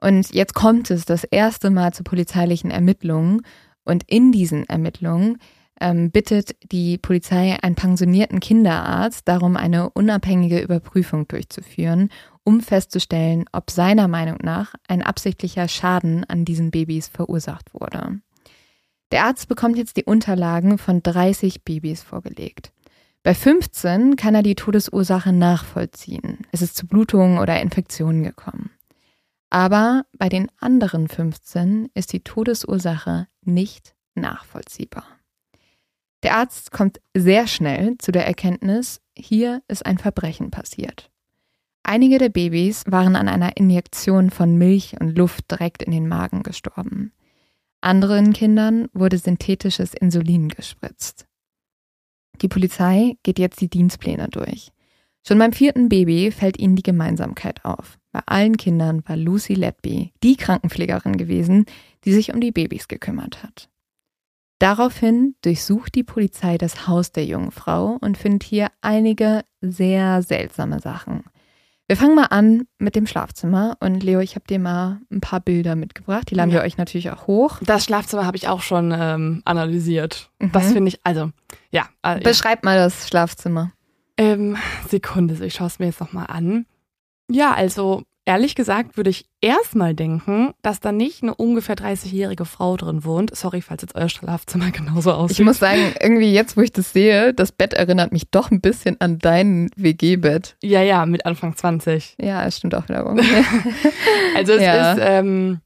Und jetzt kommt es das erste Mal zu polizeilichen Ermittlungen. Und in diesen Ermittlungen ähm, bittet die Polizei einen pensionierten Kinderarzt darum, eine unabhängige Überprüfung durchzuführen, um festzustellen, ob seiner Meinung nach ein absichtlicher Schaden an diesen Babys verursacht wurde. Der Arzt bekommt jetzt die Unterlagen von 30 Babys vorgelegt. Bei 15 kann er die Todesursache nachvollziehen. Es ist zu Blutungen oder Infektionen gekommen. Aber bei den anderen 15 ist die Todesursache nicht nachvollziehbar. Der Arzt kommt sehr schnell zu der Erkenntnis, hier ist ein Verbrechen passiert. Einige der Babys waren an einer Injektion von Milch und Luft direkt in den Magen gestorben. Anderen Kindern wurde synthetisches Insulin gespritzt. Die Polizei geht jetzt die Dienstpläne durch. Schon beim vierten Baby fällt ihnen die Gemeinsamkeit auf. Bei allen Kindern war Lucy Letby die Krankenpflegerin gewesen, die sich um die Babys gekümmert hat. Daraufhin durchsucht die Polizei das Haus der jungen Frau und findet hier einige sehr seltsame Sachen. Wir fangen mal an mit dem Schlafzimmer und Leo, ich habe dir mal ein paar Bilder mitgebracht. Die laden ja. wir euch natürlich auch hoch. Das Schlafzimmer habe ich auch schon ähm, analysiert. Mhm. Das finde ich, also, ja. Äh, Beschreib mal das Schlafzimmer. Ähm, Sekunde, ich schaue es mir jetzt nochmal an. Ja, also Ehrlich gesagt würde ich erstmal denken, dass da nicht eine ungefähr 30-jährige Frau drin wohnt. Sorry, falls jetzt euer Schlafzimmer genauso aussieht. Ich muss sagen, irgendwie jetzt, wo ich das sehe, das Bett erinnert mich doch ein bisschen an dein WG-Bett. Ja, ja, mit Anfang 20. Ja, stimmt auch wiederum. also es ja. ist, ähm,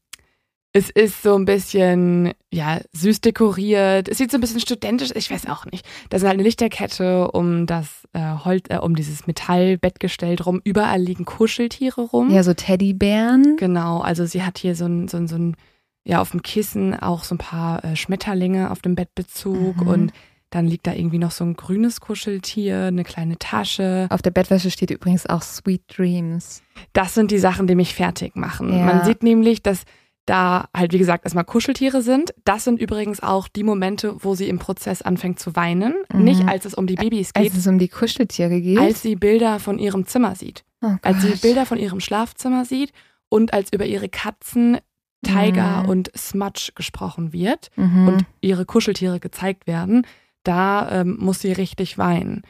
es ist so ein bisschen, ja, süß dekoriert. Es sieht so ein bisschen studentisch, ich weiß auch nicht. Da ist halt eine Lichterkette um das äh, Holz, äh, um dieses Metallbettgestell rum. Überall liegen Kuscheltiere rum. Ja, so Teddybären. Genau, also sie hat hier so ein, so ein, so ein ja, auf dem Kissen auch so ein paar äh, Schmetterlinge auf dem Bettbezug mhm. und dann liegt da irgendwie noch so ein grünes Kuscheltier, eine kleine Tasche. Auf der Bettwäsche steht übrigens auch Sweet Dreams. Das sind die Sachen, die mich fertig machen. Ja. Man sieht nämlich, dass da halt, wie gesagt, erstmal Kuscheltiere sind. Das sind übrigens auch die Momente, wo sie im Prozess anfängt zu weinen. Mhm. Nicht als es um die Babys geht. Als es um die Kuscheltiere geht. Als sie Bilder von ihrem Zimmer sieht. Oh als sie Bilder von ihrem Schlafzimmer sieht und als über ihre Katzen Tiger mhm. und Smudge gesprochen wird mhm. und ihre Kuscheltiere gezeigt werden, da ähm, muss sie richtig weinen.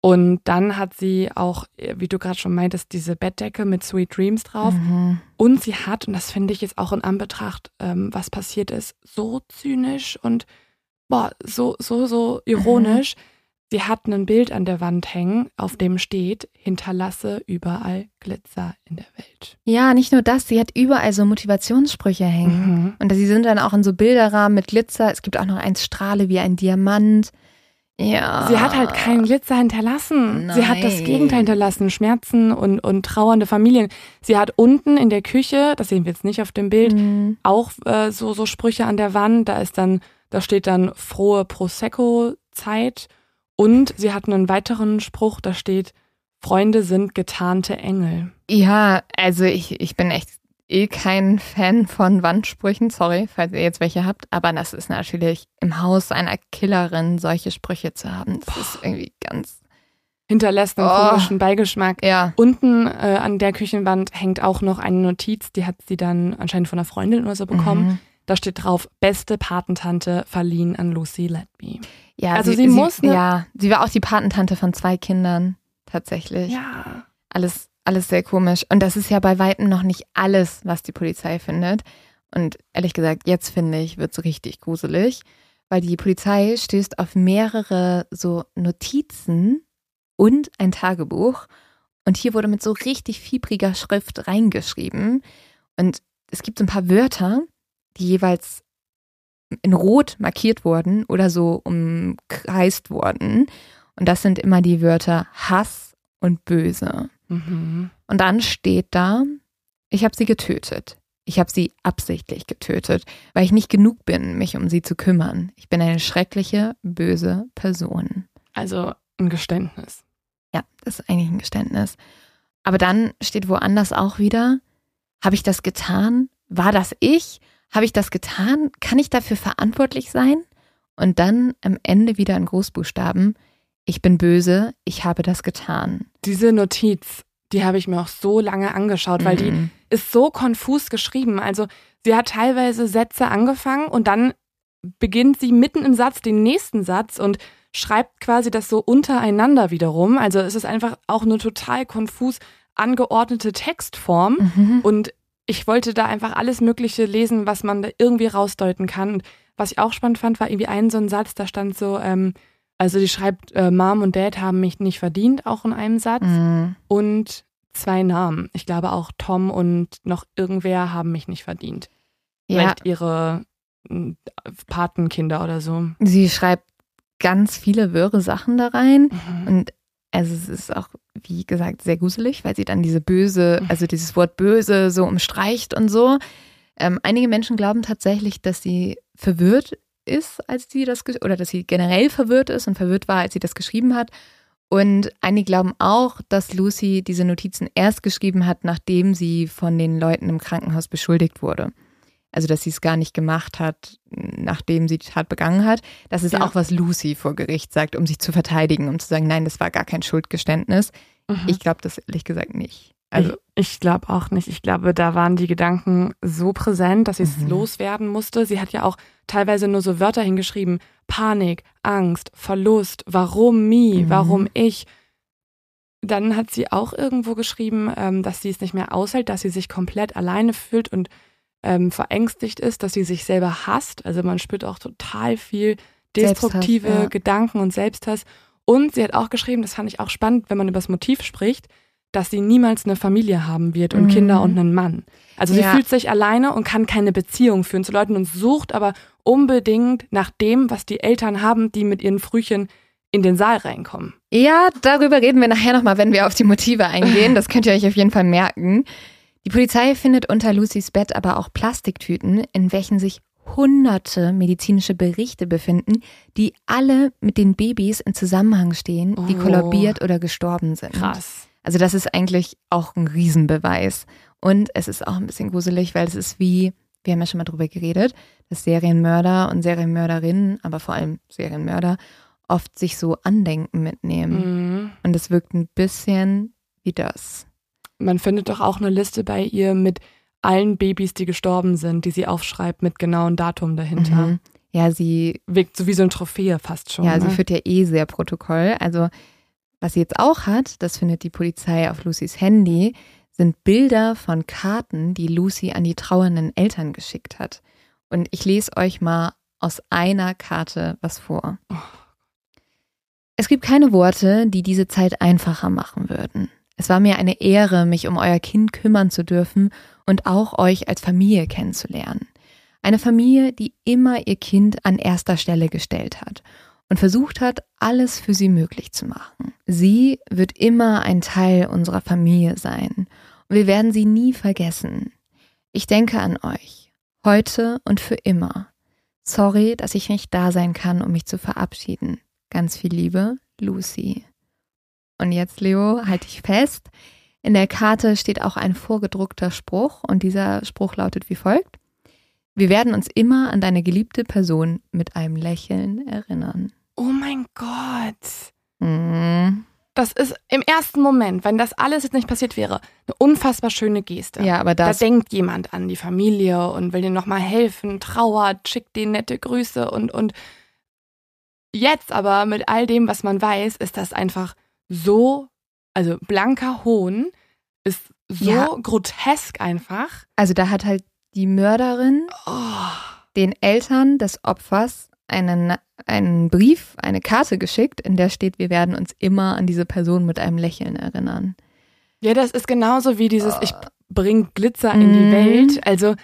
Und dann hat sie auch, wie du gerade schon meintest, diese Bettdecke mit Sweet Dreams drauf. Mhm. Und sie hat, und das finde ich jetzt auch in Anbetracht, ähm, was passiert ist, so zynisch und boah, so, so, so ironisch. Mhm. Sie hat ein Bild an der Wand hängen, auf dem steht, hinterlasse überall Glitzer in der Welt. Ja, nicht nur das, sie hat überall so Motivationssprüche hängen. Mhm. Und sie sind dann auch in so Bilderrahmen mit Glitzer. Es gibt auch noch eins Strahle wie ein Diamant. Ja. Sie hat halt keinen Glitzer hinterlassen. Sie hat das Nein. Gegenteil hinterlassen, Schmerzen und, und trauernde Familien. Sie hat unten in der Küche, das sehen wir jetzt nicht auf dem Bild, Mhm. auch äh, so, so Sprüche an der Wand. Da ist dann, da steht dann frohe Prosecco-Zeit. Und sie hat einen weiteren Spruch, da steht, Freunde sind getarnte Engel. Ja, also ich, ich bin echt eh kein Fan von Wandsprüchen, sorry, falls ihr jetzt welche habt, aber das ist natürlich im Haus einer Killerin solche Sprüche zu haben. Das ist irgendwie ganz, Hinterlässt einen Oh. komischen Beigeschmack. ja. Unten äh, an der Küchenwand hängt auch noch eine Notiz, die hat sie dann anscheinend von einer Freundin oder so bekommen. Mhm. Da steht drauf, beste Patentante verliehen an Lucy Letby. Ja, Also sie muss ne- Ja, sie war auch die Patentante von zwei Kindern, tatsächlich. Ja. Alles, alles sehr komisch. Und das ist ja bei Weitem noch nicht alles, was die Polizei findet. Und ehrlich gesagt, jetzt finde ich, wird es richtig gruselig, weil die Polizei stößt auf mehrere so Notizen und ein Tagebuch. Und hier wurde mit so richtig fiebriger Schrift reingeschrieben. Und es gibt so ein paar Wörter, die jeweils in Rot markiert wurden oder so umkreist wurden. Und das sind immer die Wörter Hass und Böse. Mhm. Und dann steht da, ich habe sie getötet. Ich habe sie absichtlich getötet, weil ich nicht genug bin, mich um sie zu kümmern. Ich bin eine schreckliche, böse Person. Also ein Geständnis. Ja, das ist eigentlich ein Geständnis. Aber dann steht woanders auch wieder, habe ich das getan? War das ich? Habe ich das getan? Kann ich dafür verantwortlich sein? Und dann am Ende wieder in Großbuchstaben, ich bin böse, ich habe das getan. Diese Notiz, die habe ich mir auch so lange angeschaut, weil die Mhm. ist so konfus geschrieben. Also sie hat teilweise Sätze angefangen und dann beginnt sie mitten im Satz den nächsten Satz und schreibt quasi das so untereinander wiederum. Also es ist einfach auch eine total konfus angeordnete Textform. Mhm. Und ich wollte da einfach alles Mögliche lesen, was man da irgendwie rausdeuten kann. Und was ich auch spannend fand, war irgendwie ein so ein Satz, da stand so, ähm, also die schreibt, äh, Mom und Dad haben mich nicht verdient, auch in einem Satz. Mhm. Und zwei Namen. Ich glaube auch Tom und noch irgendwer haben mich nicht verdient. Ja, Vielleicht ihre Patenkinder oder so. sie schreibt ganz viele wirre Sachen da rein. Mhm. Und also es ist auch, wie gesagt, sehr gruselig, weil sie dann diese böse, also dieses Wort böse so umstreicht und so. Ähm, einige Menschen glauben tatsächlich, dass sie verwirrt ist, als sie das, oder dass sie generell verwirrt ist und verwirrt war, als sie das geschrieben hat. Und einige glauben auch, dass Lucy diese Notizen erst geschrieben hat, nachdem sie von den Leuten im Krankenhaus beschuldigt wurde. Also, dass sie es gar nicht gemacht hat, nachdem sie die Tat begangen hat. Das ist Ja. auch, was Lucy vor Gericht sagt, um sich zu verteidigen, um zu sagen, nein, das war gar kein Schuldgeständnis. Mhm. Ich glaube das ehrlich gesagt nicht. Also, ich, ich glaube auch nicht. Ich glaube, da waren die Gedanken so präsent, dass sie es Mhm. loswerden musste. Sie hat ja auch teilweise nur so Wörter hingeschrieben. Panik, Angst, Verlust, warum me, Mhm. warum ich. Dann hat sie auch irgendwo geschrieben, ähm, dass sie es nicht mehr aushält, dass sie sich komplett alleine fühlt und ähm, verängstigt ist, dass sie sich selber hasst. Also man spürt auch total viel destruktive ja. Gedanken und Selbsthass. Und sie hat auch geschrieben, das fand ich auch spannend, wenn man über das Motiv spricht, dass sie niemals eine Familie haben wird und Mhm. Kinder und einen Mann. Also sie Ja. fühlt sich alleine und kann keine Beziehung führen zu Leuten und sucht aber unbedingt nach dem, was die Eltern haben, die mit ihren Frühchen in den Saal reinkommen. ja, darüber reden wir nachher nochmal, wenn wir auf die Motive eingehen. Das könnt ihr euch auf jeden Fall merken. Die Polizei findet unter Lucys Bett aber auch Plastiktüten, in welchen sich hunderte medizinische Berichte befinden, die alle mit den Babys in Zusammenhang stehen, die Oh. kollabiert oder gestorben sind. Krass. Also das ist eigentlich auch ein Riesenbeweis. Und es ist auch ein bisschen gruselig, weil es ist wie, wir haben ja schon mal drüber geredet, dass Serienmörder und Serienmörderinnen, aber vor allem Serienmörder, oft sich so Andenken mitnehmen. Mhm. Und es wirkt ein bisschen wie das. Man findet doch auch eine Liste bei ihr mit allen Babys, die gestorben sind, die sie aufschreibt mit genauem Datum dahinter. Mhm. Ja, sie, Wirkt so wie so eine Trophäe fast schon. ja, ne? sie führt ja eh sehr Protokoll. Also was sie jetzt auch hat, das findet die Polizei auf Lucys Handy, sind Bilder von Karten, die Lucy an die trauernden Eltern geschickt hat. Und ich lese euch mal aus einer Karte was vor. Es gibt keine Worte, die diese Zeit einfacher machen würden. Es war mir eine Ehre, mich um euer Kind kümmern zu dürfen und auch euch als Familie kennenzulernen. Eine Familie, die immer ihr Kind an erster Stelle gestellt hat. Und versucht hat, alles für sie möglich zu machen. Sie wird immer ein Teil unserer Familie sein und wir werden sie nie vergessen. Ich denke an euch, heute und für immer. Sorry, dass ich nicht da sein kann, um mich zu verabschieden. Ganz viel Liebe, Lucy. Und jetzt, Leo, halte ich fest. In der Karte steht auch ein vorgedruckter Spruch und dieser Spruch lautet wie folgt. Wir werden uns immer an deine geliebte Person mit einem Lächeln erinnern. Oh mein Gott. Mhm. Das ist im ersten Moment, wenn das alles jetzt nicht passiert wäre, eine unfassbar schöne Geste. Ja, aber Da das, denkt jemand an die Familie und will denen nochmal helfen, trauert, schickt denen nette Grüße und, und jetzt aber mit all dem, was man weiß, ist das einfach so, also blanker Hohn, ist so Ja. grotesk einfach. also da hat halt die Mörderin Oh. den Eltern des Opfers einen, einen Brief, eine Karte geschickt, in der steht, wir werden uns immer an diese Person mit einem Lächeln erinnern. Ja, das ist genauso wie dieses, ich Oh. bring Glitzer in die Mhm. Welt. Also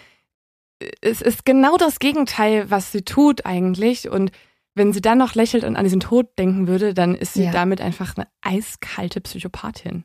es ist genau das Gegenteil, was sie tut eigentlich. Und wenn sie dann noch lächelt und an diesen Tod denken würde, dann ist sie Ja. damit einfach eine eiskalte Psychopathin.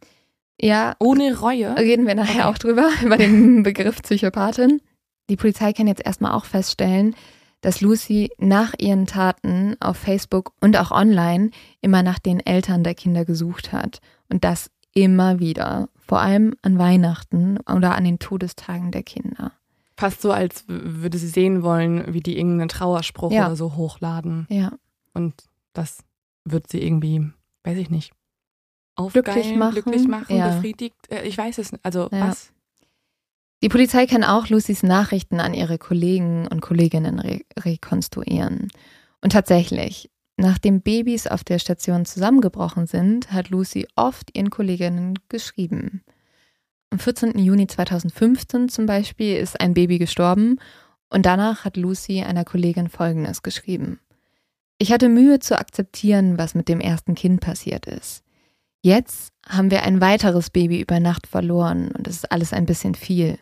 Ja, Ohne Reue. reden wir nachher Okay. auch drüber, über den Begriff Psychopathin. Die Polizei kann jetzt erstmal auch feststellen, dass Lucy nach ihren Taten auf Facebook und auch online immer nach den Eltern der Kinder gesucht hat. Und das immer wieder. Vor allem an Weihnachten oder an den Todestagen der Kinder. Fast so, als würde sie sehen wollen, wie die irgendeinen Trauerspruch Ja. oder so hochladen. Ja. Und das wird sie irgendwie, weiß ich nicht, Glücklich aufgeilen, machen. glücklich machen Ja. befriedigt. Äh, Ich weiß es nicht. Also Ja. was? Die Polizei kann auch Lucys Nachrichten an ihre Kollegen und Kolleginnen re rekonstruieren. Und tatsächlich, nachdem Babys auf der Station zusammengebrochen sind, hat Lucy oft ihren Kolleginnen geschrieben. Am 14. Juni 2015 zum Beispiel ist ein Baby gestorben und danach hat Lucy einer Kollegin Folgendes geschrieben. Ich hatte Mühe zu akzeptieren, was mit dem ersten Kind passiert ist. Jetzt haben wir ein weiteres Baby über Nacht verloren und es ist alles ein bisschen viel.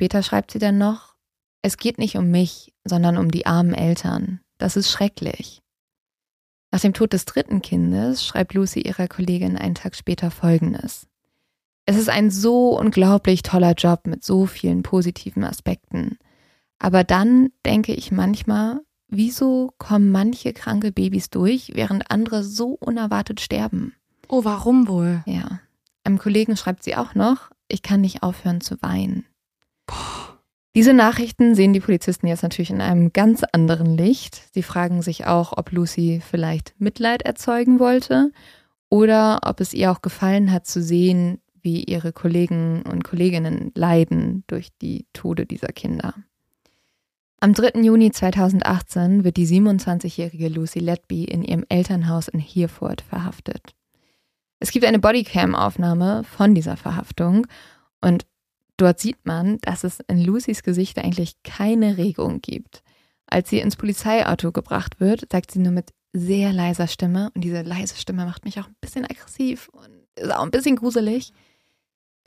Später schreibt sie dann noch, es geht nicht um mich, sondern um die armen Eltern. Das ist schrecklich. Nach dem Tod des dritten Kindes schreibt Lucy ihrer Kollegin einen Tag später Folgendes. Es ist ein so unglaublich toller Job mit so vielen positiven Aspekten. Aber dann denke ich manchmal, wieso kommen manche kranke Babys durch, während andere so unerwartet sterben? Oh, warum wohl? Ja. Einem Kollegen schreibt sie auch noch, ich kann nicht aufhören zu weinen. Diese Nachrichten sehen die Polizisten jetzt natürlich in einem ganz anderen Licht. Sie fragen sich auch, ob Lucy vielleicht Mitleid erzeugen wollte oder ob es ihr auch gefallen hat zu sehen, wie ihre Kollegen und Kolleginnen leiden durch die Tode dieser Kinder. Am 3. Juni 2018 wird die 27-jährige Lucy Letby in ihrem Elternhaus in Hereford verhaftet. Es gibt eine Bodycam-Aufnahme von dieser Verhaftung und dort sieht man, dass es in Lucys Gesicht eigentlich keine Regung gibt. Als sie ins Polizeiauto gebracht wird, sagt sie nur mit sehr leiser Stimme, und diese leise Stimme macht mich auch ein bisschen aggressiv und ist auch ein bisschen gruselig.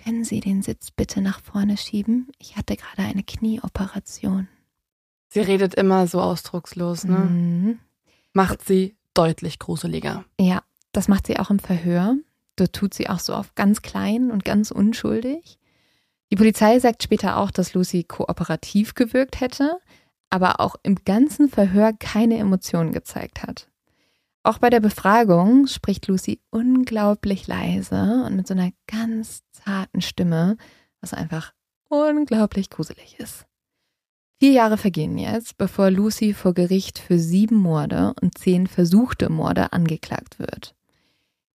Können Sie den Sitz bitte nach vorne schieben? Ich hatte gerade eine Knieoperation. Sie redet immer so ausdruckslos, ne? Mhm. Macht sie deutlich gruseliger. Ja, das macht sie auch im Verhör. Dort tut sie auch so auf ganz klein und ganz unschuldig. Die Polizei sagt später auch, dass Lucy kooperativ gewirkt hätte, aber auch im ganzen Verhör keine Emotionen gezeigt hat. Auch bei der Befragung spricht Lucy unglaublich leise und mit so einer ganz zarten Stimme, was einfach unglaublich gruselig ist. Vier Jahre vergehen jetzt, bevor Lucy vor Gericht für sieben Morde und zehn versuchte Morde angeklagt wird.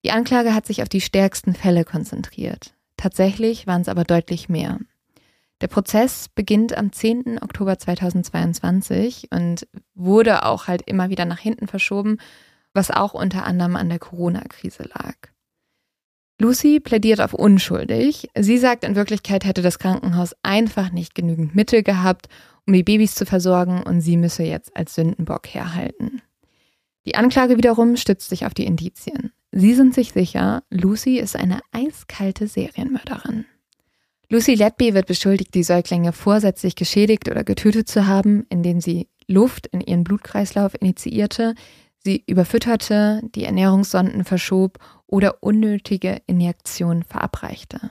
Die Anklage hat sich auf die stärksten Fälle konzentriert. Tatsächlich waren es aber deutlich mehr. Der Prozess beginnt am 10. Oktober 2022 und wurde auch halt immer wieder nach hinten verschoben, was auch unter anderem an der Corona-Krise lag. Lucy plädiert auf unschuldig. Sie sagt, in Wirklichkeit hätte das Krankenhaus einfach nicht genügend Mittel gehabt, um die Babys zu versorgen und sie müsse jetzt als Sündenbock herhalten. Die Anklage wiederum stützt sich auf die Indizien. Sie sind sich sicher, Lucy ist eine eiskalte Serienmörderin. Lucy Letby wird beschuldigt, die Säuglinge vorsätzlich geschädigt oder getötet zu haben, indem sie Luft in ihren Blutkreislauf initiierte, sie überfütterte, die Ernährungssonden verschob oder unnötige Injektionen verabreichte.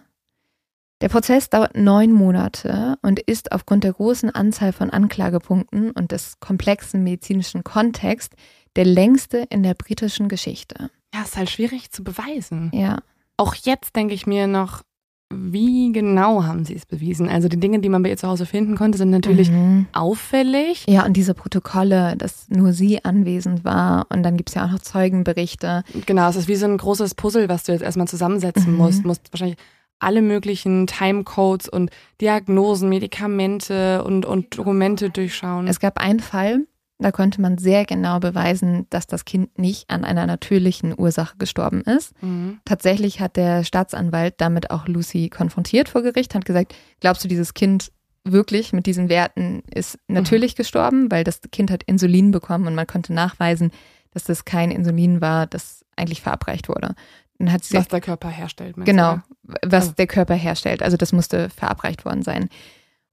Der Prozess dauert neun Monate und ist aufgrund der großen Anzahl von Anklagepunkten und des komplexen medizinischen Kontexts der längste in der britischen Geschichte. Ja, ist halt schwierig zu beweisen. Ja. Auch jetzt denke ich mir noch, wie genau haben sie es bewiesen? Also die Dinge, die man bei ihr zu Hause finden konnte, sind natürlich Mhm. auffällig. Ja, und diese Protokolle, dass nur sie anwesend war und dann gibt es ja auch noch Zeugenberichte. Genau, es ist wie so ein großes Puzzle, was du jetzt erstmal zusammensetzen Mhm. musst. Du musst wahrscheinlich alle möglichen Timecodes und Diagnosen, Medikamente und, und Dokumente durchschauen. Es gab einen Fall, da konnte man sehr genau beweisen, dass das Kind nicht an einer natürlichen Ursache gestorben ist. mhm. Tatsächlich hat der Staatsanwalt damit auch Lucy konfrontiert vor Gericht, hat gesagt, glaubst du, dieses Kind wirklich mit diesen Werten ist natürlich gestorben, weil das Kind hat Insulin bekommen und man konnte nachweisen, dass das kein Insulin war, das eigentlich verabreicht wurde. Dann hat sie Was der Körper herstellt. Genau, was Oh. der Körper herstellt. Also das musste verabreicht worden sein.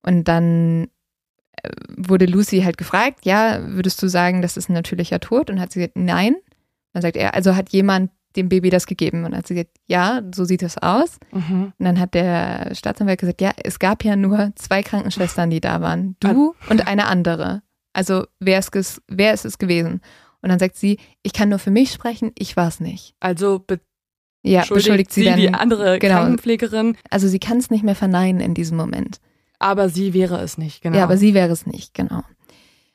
Und dann wurde Lucy halt gefragt, ja, würdest du sagen, das ist ein natürlicher Tod? Und hat sie gesagt, nein. Dann sagt er, also hat jemand dem Baby das gegeben? Und dann hat sie gesagt, ja, so sieht es aus. Mhm. Und dann hat der Staatsanwalt gesagt, ja, es gab ja nur zwei Krankenschwestern, die da waren. Du und eine andere. Also wer ist, es, wer ist es gewesen? Und dann sagt sie, ich kann nur für mich sprechen, ich war es nicht. Also be Ja, beschuldigt beschuldigt sie, dann. die andere genau. Krankenpflegerin, Also sie kann es nicht mehr verneinen in diesem Moment. Aber sie wäre es nicht. Genau. Ja, aber sie wäre es nicht, genau.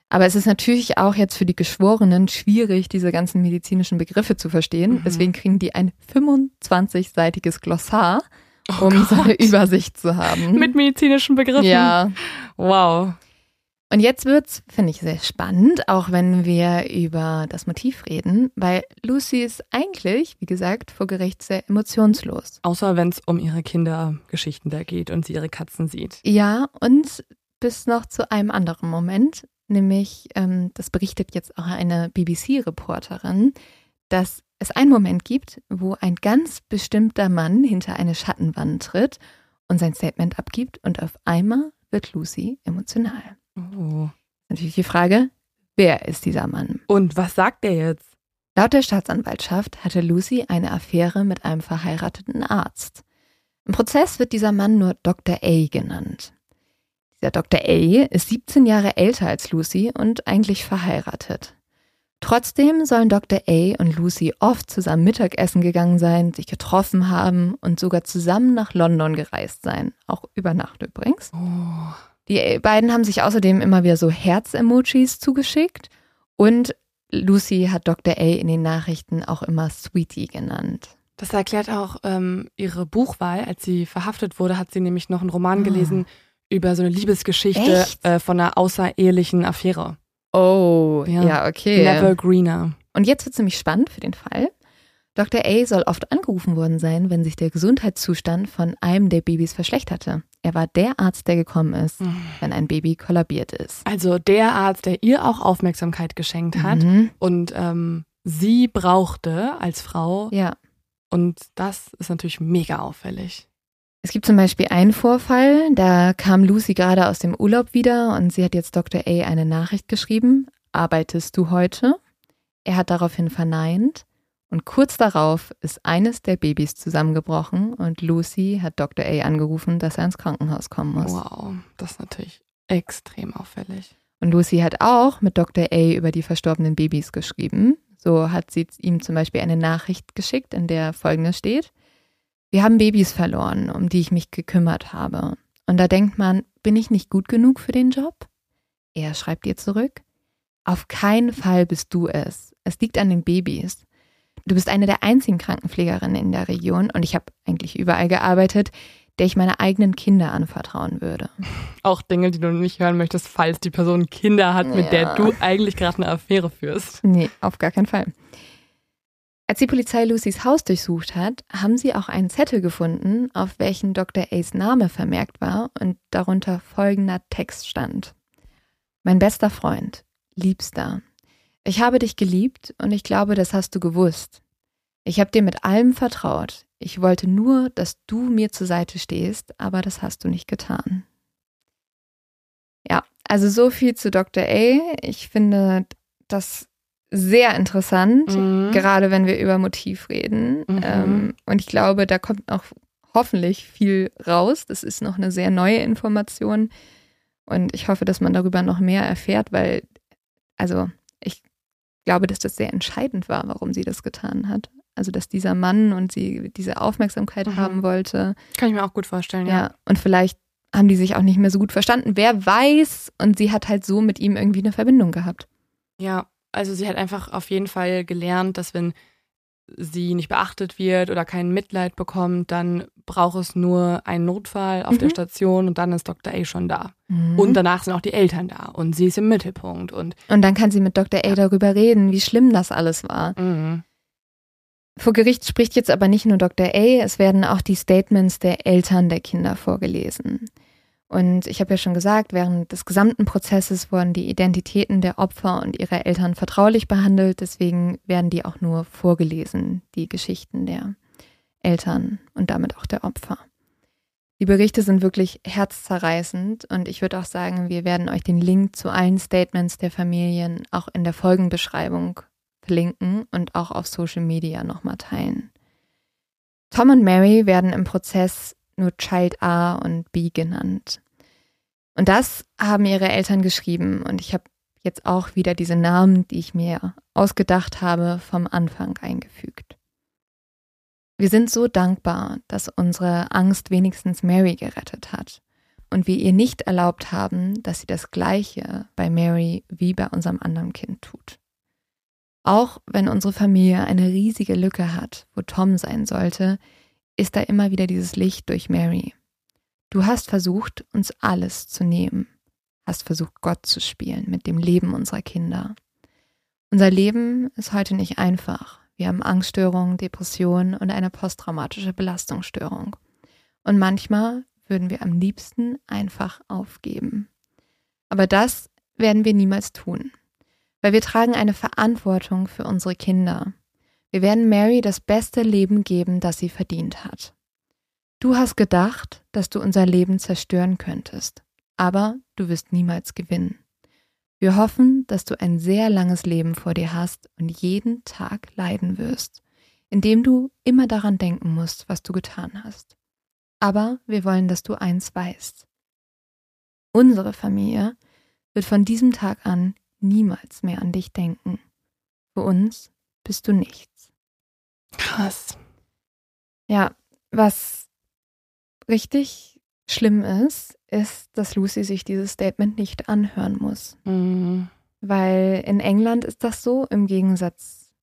Aber es ist natürlich auch jetzt für die Geschworenen schwierig, diese ganzen medizinischen Begriffe zu verstehen. Mhm. Deswegen kriegen die ein 25-seitiges Glossar, Oh um so eine. Übersicht zu haben. Mit medizinischen Begriffen. ja. Wow. Und jetzt wird's, finde ich, sehr spannend, auch wenn wir über das Motiv reden, weil Lucy ist eigentlich, wie gesagt, vor Gericht sehr emotionslos. Außer wenn es um ihre Kindergeschichten da geht und sie ihre Katzen sieht. Ja, und bis noch zu einem anderen Moment, nämlich, ähm, das berichtet jetzt auch eine BBC-Reporterin, dass es einen Moment gibt, wo ein ganz bestimmter Mann hinter eine Schattenwand tritt und sein Statement abgibt und auf einmal wird Lucy emotional. Oh. Natürlich die Frage, wer ist dieser Mann? Und was sagt er jetzt? Laut der Staatsanwaltschaft hatte Lucy eine Affäre mit einem verheirateten Arzt. Im Prozess wird dieser Mann nur Dr. A genannt. Dieser Dr. A ist 17 Jahre älter als Lucy und eigentlich verheiratet. Trotzdem sollen Dr. A und Lucy oft zusammen Mittagessen gegangen sein, sich getroffen haben und sogar zusammen nach London gereist sein. Auch über Nacht übrigens. Oh. Die beiden haben sich außerdem immer wieder so Herz-Emojis zugeschickt und Lucy hat Dr. A in den Nachrichten auch immer Sweetie genannt. Das erklärt auch ähm, ihre Buchwahl. Als sie verhaftet wurde, hat sie nämlich noch einen Roman gelesen über so eine Liebesgeschichte äh, von einer außerehelichen Affäre. Oh, Ja. ja, okay. Never Greener. Und jetzt wird es nämlich spannend für den Fall. Dr. A soll oft angerufen worden sein, wenn sich der Gesundheitszustand von einem der Babys verschlechterte. Er war der Arzt, der gekommen ist, wenn ein Baby kollabiert ist. Also der Arzt, der ihr auch Aufmerksamkeit geschenkt hat Mhm. und ähm, sie brauchte als Frau. Ja. Und das ist natürlich mega auffällig. Es gibt zum Beispiel einen Vorfall, da kam Lucy gerade aus dem Urlaub wieder und sie hat jetzt Dr. A eine Nachricht geschrieben. Arbeitest du heute? Er hat daraufhin verneint und kurz darauf ist eines der Babys zusammengebrochen und Lucy hat Dr. A angerufen, dass er ins Krankenhaus kommen muss. Wow, das ist natürlich extrem auffällig. Und Lucy hat auch mit Dr. A über die verstorbenen Babys geschrieben. So hat sie ihm zum Beispiel eine Nachricht geschickt, in der folgendes steht. Wir haben Babys verloren, um die ich mich gekümmert habe. Und da denkt man, bin ich nicht gut genug für den Job? Er schreibt ihr zurück. Auf keinen Fall bist du es. Es liegt an den Babys. Du bist eine der einzigen Krankenpflegerinnen in der Region und ich habe eigentlich überall gearbeitet, der ich meine eigenen Kinder anvertrauen würde. Auch Dinge, die du nicht hören möchtest, falls die Person Kinder hat, mit der Ja. du eigentlich gerade eine Affäre führst. Nee, auf gar keinen Fall. Als die Polizei Lucys Haus durchsucht hat, haben sie auch einen Zettel gefunden, auf welchen Dr. A's Name vermerkt war und darunter folgender Text stand. Mein bester Freund, Liebster, ich habe dich geliebt und ich glaube, das hast du gewusst. Ich habe dir mit allem vertraut. Ich wollte nur, dass du mir zur Seite stehst, aber das hast du nicht getan. Ja, also so viel zu Dr. A. Ich finde, das sehr interessant, Mhm. gerade wenn wir über Motiv reden. Mhm. Ähm, und ich glaube, da kommt auch hoffentlich viel raus. Das ist noch eine sehr neue Information. Und ich hoffe, dass man darüber noch mehr erfährt, weil, also ich glaube, dass das sehr entscheidend war, warum sie das getan hat. Also, dass dieser Mann und sie diese Aufmerksamkeit Mhm. haben wollte. Kann ich mir auch gut vorstellen, Ja. ja. Und vielleicht haben die sich auch nicht mehr so gut verstanden. Wer weiß? Und sie hat halt so mit ihm irgendwie eine Verbindung gehabt. Ja, also sie hat einfach auf jeden Fall gelernt, dass wenn sie nicht beachtet wird oder kein Mitleid bekommt, dann braucht es nur einen Notfall auf der Mhm. Station und dann ist Dr. A schon da. Und danach sind auch die Eltern da und sie ist im Mittelpunkt und Und dann kann sie mit Dr. A darüber reden, wie schlimm das alles war. mhm. Vor Gericht spricht jetzt aber nicht nur Dr. A, es werden auch die Statements der Eltern der Kinder vorgelesen. Und ich habe ja schon gesagt, während des gesamten Prozesses wurden die Identitäten der Opfer und ihrer Eltern vertraulich behandelt, deswegen werden die auch nur vorgelesen, die Geschichten der Eltern und damit auch der Opfer. Die Berichte sind wirklich herzzerreißend und ich würde auch sagen, wir werden euch den Link zu allen Statements der Familien auch in der Folgenbeschreibung verlinken und auch auf Social Media nochmal teilen. Tom und Mary werden im Prozess nur Child A und B genannt. Und das haben ihre Eltern geschrieben und ich habe jetzt auch wieder diese Namen, die ich mir ausgedacht habe, vom Anfang eingefügt. Wir sind so dankbar, dass unsere Angst wenigstens Mary gerettet hat und wir ihr nicht erlaubt haben, dass sie das Gleiche bei Mary wie bei unserem anderen Kind tut. Auch wenn unsere Familie eine riesige Lücke hat, wo Tom sein sollte, ist da immer wieder dieses Licht durch Mary. Du hast versucht, uns alles zu nehmen, hast versucht, Gott zu spielen mit dem Leben unserer Kinder. Unser Leben ist heute nicht einfach. Wir haben Angststörungen, Depressionen und eine posttraumatische Belastungsstörung. Und manchmal würden wir am liebsten einfach aufgeben. Aber das werden wir niemals tun, weil wir tragen eine Verantwortung für unsere Kinder. Wir werden Mary das beste Leben geben, das sie verdient hat. Du hast gedacht, dass du unser Leben zerstören könntest, aber du wirst niemals gewinnen. Wir hoffen, dass du ein sehr langes Leben vor dir hast und jeden Tag leiden wirst, indem du immer daran denken musst, was du getan hast. Aber wir wollen, dass du eins weißt. Unsere Familie wird von diesem Tag an niemals mehr an dich denken. Für uns bist du nichts. Krass. Ja, was richtig schlimm ist, ist, dass Lucy sich dieses Statement nicht anhören muss. Mhm. Weil in England ist das so, im Gegensatz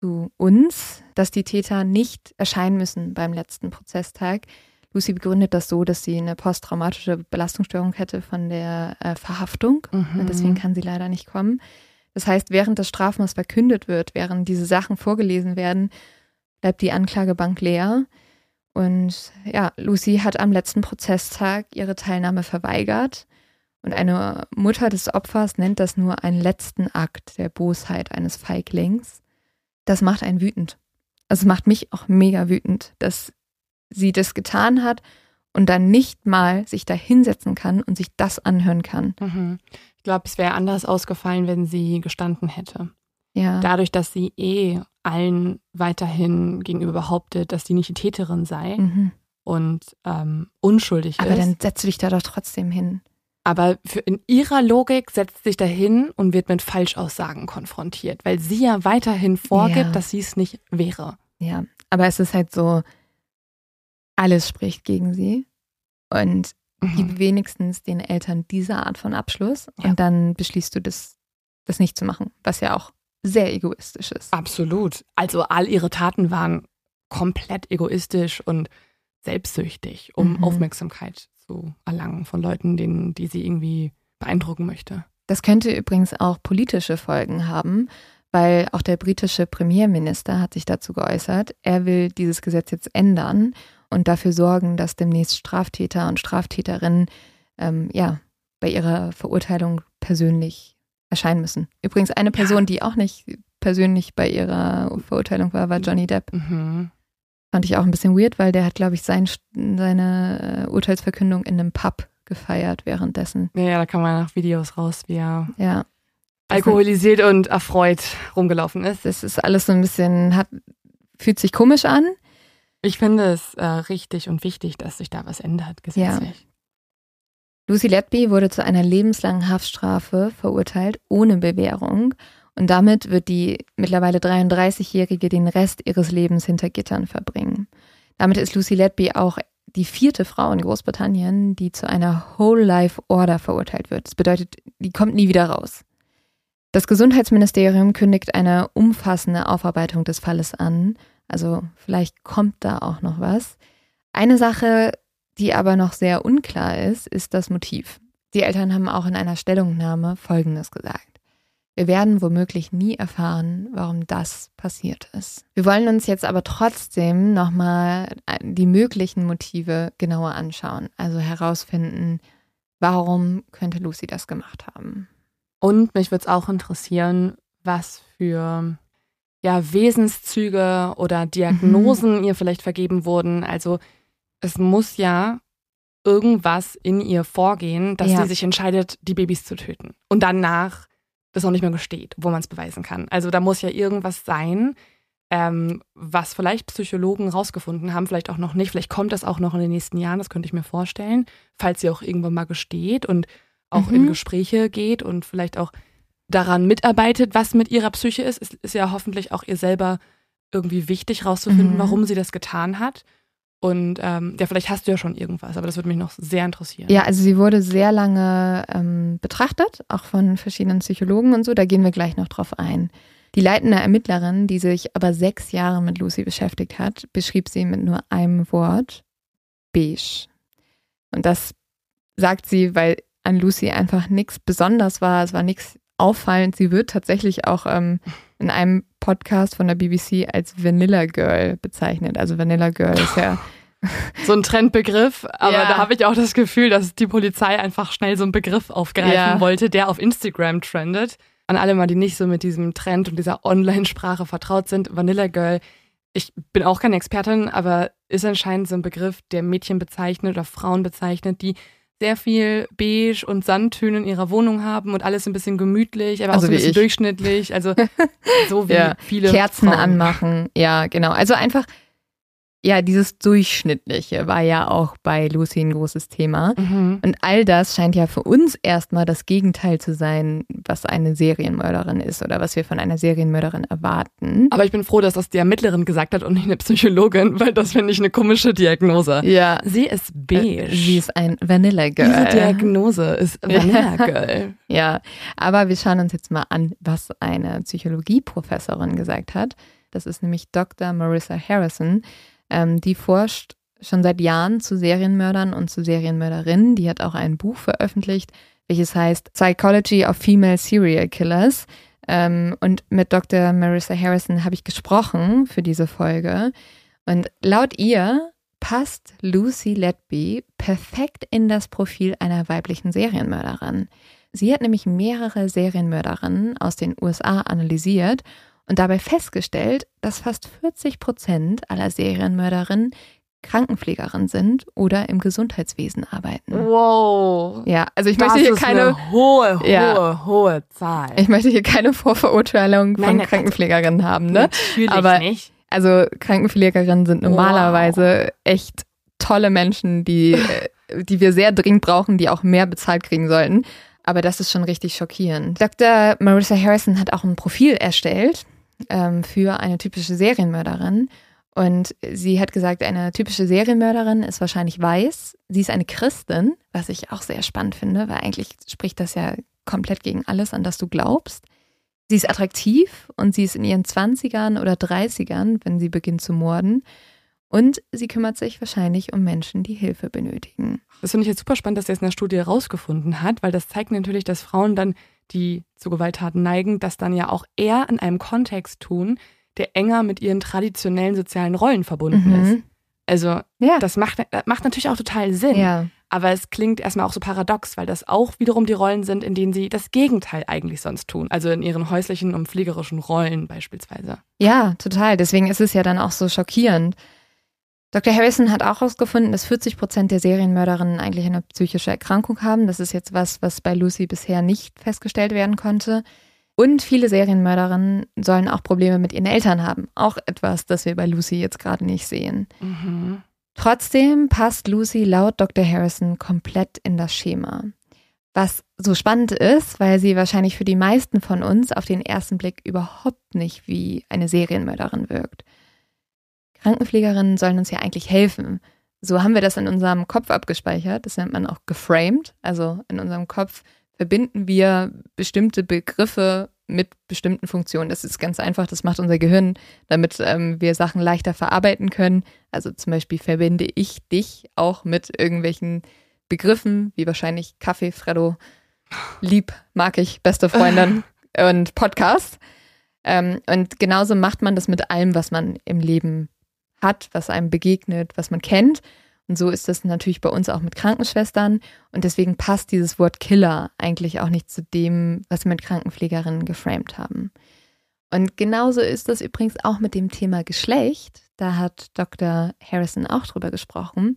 zu uns, dass die Täter nicht erscheinen müssen beim letzten Prozesstag. Lucy begründet das so, dass sie eine posttraumatische Belastungsstörung hätte von der äh, Verhaftung. Mhm. Und deswegen kann sie leider nicht kommen. Das heißt, während das Strafmaß verkündet wird, während diese Sachen vorgelesen werden, bleibt die Anklagebank leer. Und ja, Lucy hat am letzten Prozesstag ihre Teilnahme verweigert. Und eine Mutter des Opfers nennt das nur einen letzten Akt der Bosheit eines Feiglings. Das macht einen wütend. Also macht mich auch mega wütend, dass sie das getan hat und dann nicht mal sich da hinsetzen kann und sich das anhören kann. Mhm. Ich glaube, es wäre anders ausgefallen, wenn sie gestanden hätte. Ja. Dadurch, dass sie eh allen weiterhin gegenüber behauptet, dass sie nicht die Täterin sei Mhm. und ähm, unschuldig Aber ist. dann setzt du dich da doch trotzdem hin. Aber für, in ihrer Logik setzt sie sich dahin und wird mit Falschaussagen konfrontiert, weil sie ja weiterhin vorgibt, Ja. dass sie es nicht wäre. Ja. Aber es ist halt so, alles spricht gegen sie. Und Mhm. gib wenigstens den Eltern diese Art von Abschluss Ja. und dann beschließt du das, das nicht zu machen, was ja auch sehr egoistisch ist. Absolut. Also all ihre Taten waren komplett egoistisch und selbstsüchtig, um Mhm. Aufmerksamkeit zu erlangen von Leuten, denen, die sie irgendwie beeindrucken möchte. Das könnte übrigens auch politische Folgen haben, weil auch der britische Premierminister hat sich dazu geäußert. Er will dieses Gesetz jetzt ändern und dafür sorgen, dass demnächst Straftäter und Straftäterinnen ähm, ja bei ihrer Verurteilung persönlich erscheinen müssen. Übrigens eine Person, die auch nicht persönlich bei ihrer Verurteilung war, war Johnny Depp. Mhm. Fand ich auch ein bisschen weird, weil der hat, glaube ich, sein, seine äh, Urteilsverkündung in einem Pub gefeiert währenddessen. Ja, ja, da kann man nach Videos raus, wie er Ja. alkoholisiert und erfreut rumgelaufen ist. Das ist alles so ein bisschen, hat, fühlt sich komisch an. Ich finde es äh, richtig und wichtig, dass sich da was ändert, gesetzlich. Lucy Letby wurde zu einer lebenslangen Haftstrafe verurteilt, ohne Bewährung. Und damit wird die mittlerweile 33-Jährige den Rest ihres Lebens hinter Gittern verbringen. Damit ist Lucy Letby auch die vierte Frau in Großbritannien, die zu einer Whole Life Order verurteilt wird. Das bedeutet, die kommt nie wieder raus. Das Gesundheitsministerium kündigt eine umfassende Aufarbeitung des Falles an. Also vielleicht kommt da auch noch was. Eine Sache, die aber noch sehr unklar ist, ist das Motiv. Die Eltern haben auch in einer Stellungnahme Folgendes gesagt. Wir werden womöglich nie erfahren, warum das passiert ist. Wir wollen uns jetzt aber trotzdem nochmal die möglichen Motive genauer anschauen. Also herausfinden, warum könnte Lucy das gemacht haben. Und mich würde es auch interessieren, was für ja, Wesenszüge oder Diagnosen mhm. ihr vielleicht vergeben wurden. Also es muss ja irgendwas in ihr vorgehen, dass ja. sie sich entscheidet, die Babys zu töten. Und danach das auch nicht mehr gesteht, wo man es beweisen kann. Also da muss ja irgendwas sein, ähm, was vielleicht Psychologen rausgefunden haben, vielleicht auch noch nicht. Vielleicht kommt das auch noch in den nächsten Jahren, das könnte ich mir vorstellen, falls sie auch irgendwann mal gesteht und auch mhm. in Gespräche geht und vielleicht auch daran mitarbeitet, was mit ihrer Psyche ist. Es ist ja hoffentlich auch ihr selber irgendwie wichtig rauszufinden, mhm. warum sie das getan hat. Und ähm, ja, vielleicht hast du ja schon irgendwas, aber das würde mich noch sehr interessieren. Ja, also sie wurde sehr lange ähm, betrachtet, auch von verschiedenen Psychologen und so. Da gehen wir gleich noch drauf ein. Die leitende Ermittlerin, die sich aber sechs Jahre mit Lucy beschäftigt hat, beschrieb sie mit nur einem Wort: beige. Und das sagt sie, weil an Lucy einfach nichts besonders war. Es war nichts auffallend. Sie wird tatsächlich auch ähm, in einem Podcast von der BBC als Vanilla Girl bezeichnet. Also Vanilla Girl ist ja so ein Trendbegriff, aber ja. da habe ich auch das Gefühl, dass die Polizei einfach schnell so einen Begriff aufgreifen ja. wollte, der auf Instagram trendet. An alle mal, die nicht so mit diesem Trend und dieser Online-Sprache vertraut sind, Vanilla Girl, ich bin auch keine Expertin, aber ist anscheinend so ein Begriff, der Mädchen bezeichnet oder Frauen bezeichnet, die sehr viel Beige und Sandtöne in ihrer Wohnung haben und alles ein bisschen gemütlich, aber also auch so ein bisschen ich. durchschnittlich. Also so wie ja. viele Kerzen Frauen. anmachen. Ja, genau. Also einfach ja, dieses Durchschnittliche war ja auch bei Lucy ein großes Thema. Mhm. Und all das scheint ja für uns erstmal das Gegenteil zu sein, was eine Serienmörderin ist oder was wir von einer Serienmörderin erwarten. Aber ich bin froh, dass das die Ermittlerin gesagt hat und nicht eine Psychologin, weil das finde ich eine komische Diagnose. Ja. Sie ist beige. Äh, sie ist ein Vanilla Girl. Diese Diagnose ist Vanilla Girl. ja, aber wir schauen uns jetzt mal an, was eine Psychologieprofessorin gesagt hat. Das ist nämlich Dr. Marissa Harrison. Ähm, die forscht schon seit Jahren zu Serienmördern und zu Serienmörderinnen. Die hat auch ein Buch veröffentlicht, welches heißt Psychology of Female Serial Killers. Ähm, und mit Dr. Marissa Harrison habe ich gesprochen für diese Folge. Und laut ihr passt Lucy Letby perfekt in das Profil einer weiblichen Serienmörderin. Sie hat nämlich mehrere Serienmörderinnen aus den USA analysiert und dabei festgestellt, dass fast 40 Prozent aller Serienmörderinnen Krankenpflegerin sind oder im Gesundheitswesen arbeiten. Wow. Ja, also ich das möchte hier keine eine hohe, hohe, ja, hohe Zahl. Ich möchte hier keine Vorverurteilung von nein, Krankenpflegerinnen haben, ne? Natürlich Aber, nicht. Also Krankenpflegerinnen sind normalerweise wow. echt tolle Menschen, die, äh, die wir sehr dringend brauchen, die auch mehr bezahlt kriegen sollten. Aber das ist schon richtig schockierend. Dr. Marissa Harrison hat auch ein Profil erstellt ähm, für eine typische Serienmörderin. Und sie hat gesagt, eine typische Serienmörderin ist wahrscheinlich weiß. Sie ist eine Christin, was ich auch sehr spannend finde, weil eigentlich spricht das ja komplett gegen alles, an das du glaubst. Sie ist attraktiv und sie ist in ihren 20ern oder 30ern, wenn sie beginnt zu morden. Und sie kümmert sich wahrscheinlich um Menschen, die Hilfe benötigen. Das finde ich jetzt super spannend, dass sie es in der Studie herausgefunden hat, weil das zeigt natürlich, dass Frauen dann die zu Gewalttaten neigen, das dann ja auch eher in einem Kontext tun, der enger mit ihren traditionellen sozialen Rollen verbunden mhm. ist. Also ja. das macht, macht natürlich auch total Sinn. Ja. Aber es klingt erstmal auch so paradox, weil das auch wiederum die Rollen sind, in denen sie das Gegenteil eigentlich sonst tun. Also in ihren häuslichen und pflegerischen Rollen beispielsweise. Ja, total. Deswegen ist es ja dann auch so schockierend. Dr. Harrison hat auch herausgefunden, dass 40 Prozent der Serienmörderinnen eigentlich eine psychische Erkrankung haben. Das ist jetzt was, was bei Lucy bisher nicht festgestellt werden konnte. Und viele Serienmörderinnen sollen auch Probleme mit ihren Eltern haben. Auch etwas, das wir bei Lucy jetzt gerade nicht sehen. Mhm. Trotzdem passt Lucy laut Dr. Harrison komplett in das Schema. Was so spannend ist, weil sie wahrscheinlich für die meisten von uns auf den ersten Blick überhaupt nicht wie eine Serienmörderin wirkt. Krankenpflegerinnen sollen uns ja eigentlich helfen. So haben wir das in unserem Kopf abgespeichert. Das nennt man auch geframed. Also in unserem Kopf verbinden wir bestimmte Begriffe mit bestimmten Funktionen. Das ist ganz einfach, das macht unser Gehirn, damit ähm, wir Sachen leichter verarbeiten können. Also zum Beispiel verbinde ich dich auch mit irgendwelchen Begriffen, wie wahrscheinlich Kaffee, Freddo, lieb, mag ich, beste Freundin und Podcast. Ähm, und genauso macht man das mit allem, was man im Leben hat, was einem begegnet, was man kennt. Und so ist das natürlich bei uns auch mit Krankenschwestern. Und deswegen passt dieses Wort Killer eigentlich auch nicht zu dem, was wir mit Krankenpflegerinnen geframed haben. Und genauso ist das übrigens auch mit dem Thema Geschlecht. Da hat Dr. Harrison auch drüber gesprochen.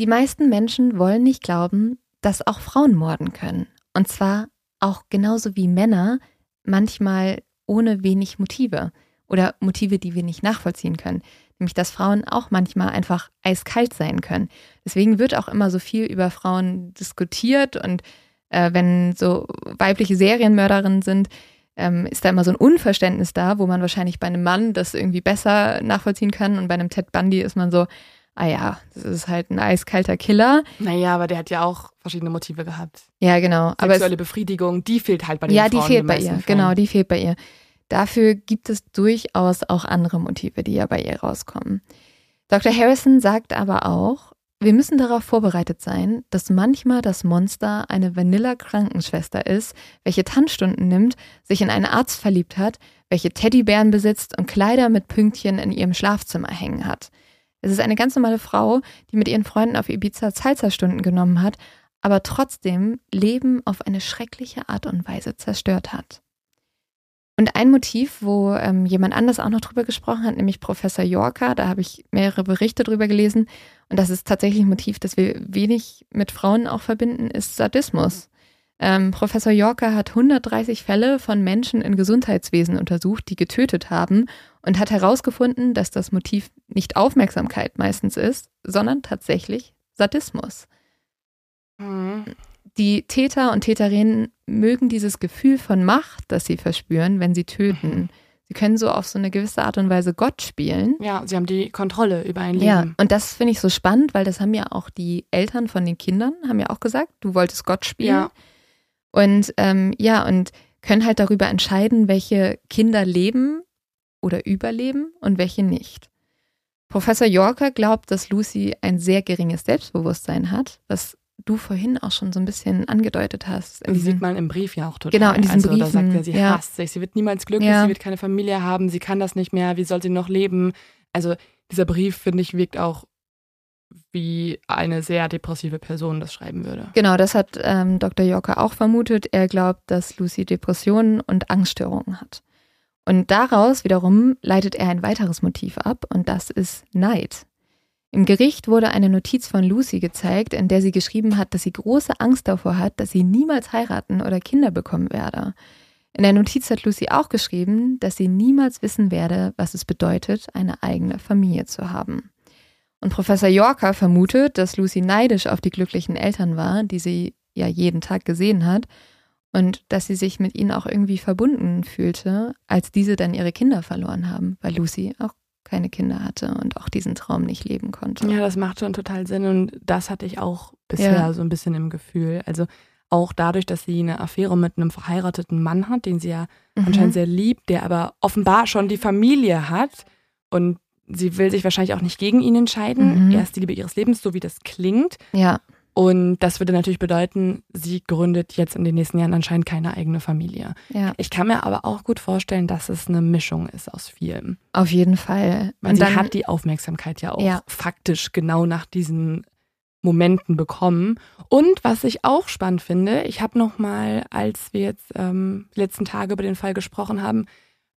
Die meisten Menschen wollen nicht glauben, dass auch Frauen morden können. Und zwar auch genauso wie Männer, manchmal ohne wenig Motive oder Motive, die wir nicht nachvollziehen können nämlich dass Frauen auch manchmal einfach eiskalt sein können. Deswegen wird auch immer so viel über Frauen diskutiert und äh, wenn so weibliche Serienmörderinnen sind, ähm, ist da immer so ein Unverständnis da, wo man wahrscheinlich bei einem Mann das irgendwie besser nachvollziehen kann und bei einem Ted Bundy ist man so, ah ja, das ist halt ein eiskalter Killer. Naja, aber der hat ja auch verschiedene Motive gehabt. Ja, genau. Sexuelle Befriedigung, die fehlt halt bei den ja, Frauen. Ja, die fehlt bei ihr. Fällen. Genau, die fehlt bei ihr. Dafür gibt es durchaus auch andere Motive, die ja bei ihr rauskommen. Dr. Harrison sagt aber auch, wir müssen darauf vorbereitet sein, dass manchmal das Monster eine Vanilla-Krankenschwester ist, welche Tanzstunden nimmt, sich in einen Arzt verliebt hat, welche Teddybären besitzt und Kleider mit Pünktchen in ihrem Schlafzimmer hängen hat. Es ist eine ganz normale Frau, die mit ihren Freunden auf Ibiza Salsa-Stunden genommen hat, aber trotzdem Leben auf eine schreckliche Art und Weise zerstört hat. Und ein Motiv, wo ähm, jemand anders auch noch drüber gesprochen hat, nämlich Professor Yorker, da habe ich mehrere Berichte drüber gelesen. Und das ist tatsächlich ein Motiv, das wir wenig mit Frauen auch verbinden, ist Sadismus. Ähm, Professor Yorker hat 130 Fälle von Menschen in Gesundheitswesen untersucht, die getötet haben und hat herausgefunden, dass das Motiv nicht Aufmerksamkeit meistens ist, sondern tatsächlich Sadismus. Mhm. Die Täter und Täterinnen mögen dieses Gefühl von Macht, das sie verspüren, wenn sie töten. Sie können so auf so eine gewisse Art und Weise Gott spielen. Ja, sie haben die Kontrolle über ein Leben. Ja, und das finde ich so spannend, weil das haben ja auch die Eltern von den Kindern, haben ja auch gesagt, du wolltest Gott spielen. Ja. Und ähm, ja, und können halt darüber entscheiden, welche Kinder leben oder überleben und welche nicht. Professor Yorker glaubt, dass Lucy ein sehr geringes Selbstbewusstsein hat, was du vorhin auch schon so ein bisschen angedeutet hast. Das sieht man im Brief ja auch total. Genau, in diesen also, Da Briefen, sagt er, sie ja. hasst sich, sie wird niemals glücklich, Ja. sie wird keine Familie haben, sie kann das nicht mehr, wie soll sie noch leben? Also dieser Brief, finde ich, wirkt auch wie eine sehr depressive Person das schreiben würde. Genau, das hat ähm, Dr. Yorker auch vermutet. Er glaubt, dass Lucy Depressionen und Angststörungen hat. Und daraus wiederum leitet er ein weiteres Motiv ab und das ist Neid. Im Gericht wurde eine Notiz von Lucy gezeigt, in der sie geschrieben hat, dass sie große Angst davor hat, dass sie niemals heiraten oder Kinder bekommen werde. In der Notiz hat Lucy auch geschrieben, dass sie niemals wissen werde, was es bedeutet, eine eigene Familie zu haben. Und Professor Yorker vermutet, dass Lucy neidisch auf die glücklichen Eltern war, die sie ja jeden Tag gesehen hat, und dass sie sich mit ihnen auch irgendwie verbunden fühlte, als diese dann ihre Kinder verloren haben, weil Lucy auch keine Kinder hatte und auch diesen Traum nicht leben konnte. Ja, das macht schon total Sinn und das hatte ich auch bisher Ja. so ein bisschen im Gefühl. Also auch dadurch, dass sie eine Affäre mit einem verheirateten Mann hat, den sie ja Mhm. anscheinend sehr liebt, der aber offenbar schon die Familie hat und sie will sich wahrscheinlich auch nicht gegen ihn entscheiden. Mhm. Er ist die Liebe ihres Lebens, so wie das klingt. Ja, Und das würde natürlich bedeuten, sie gründet jetzt in den nächsten Jahren anscheinend keine eigene Familie. ja, Ich kann mir aber auch gut vorstellen, dass es eine Mischung ist aus vielem. auf jeden Fall. Weil und sie dann hat die Aufmerksamkeit ja auch Ja. faktisch genau nach diesen Momenten bekommen. Und was ich auch spannend finde, ich habe noch mal, als wir jetzt ähm, die letzten Tage über den Fall gesprochen haben,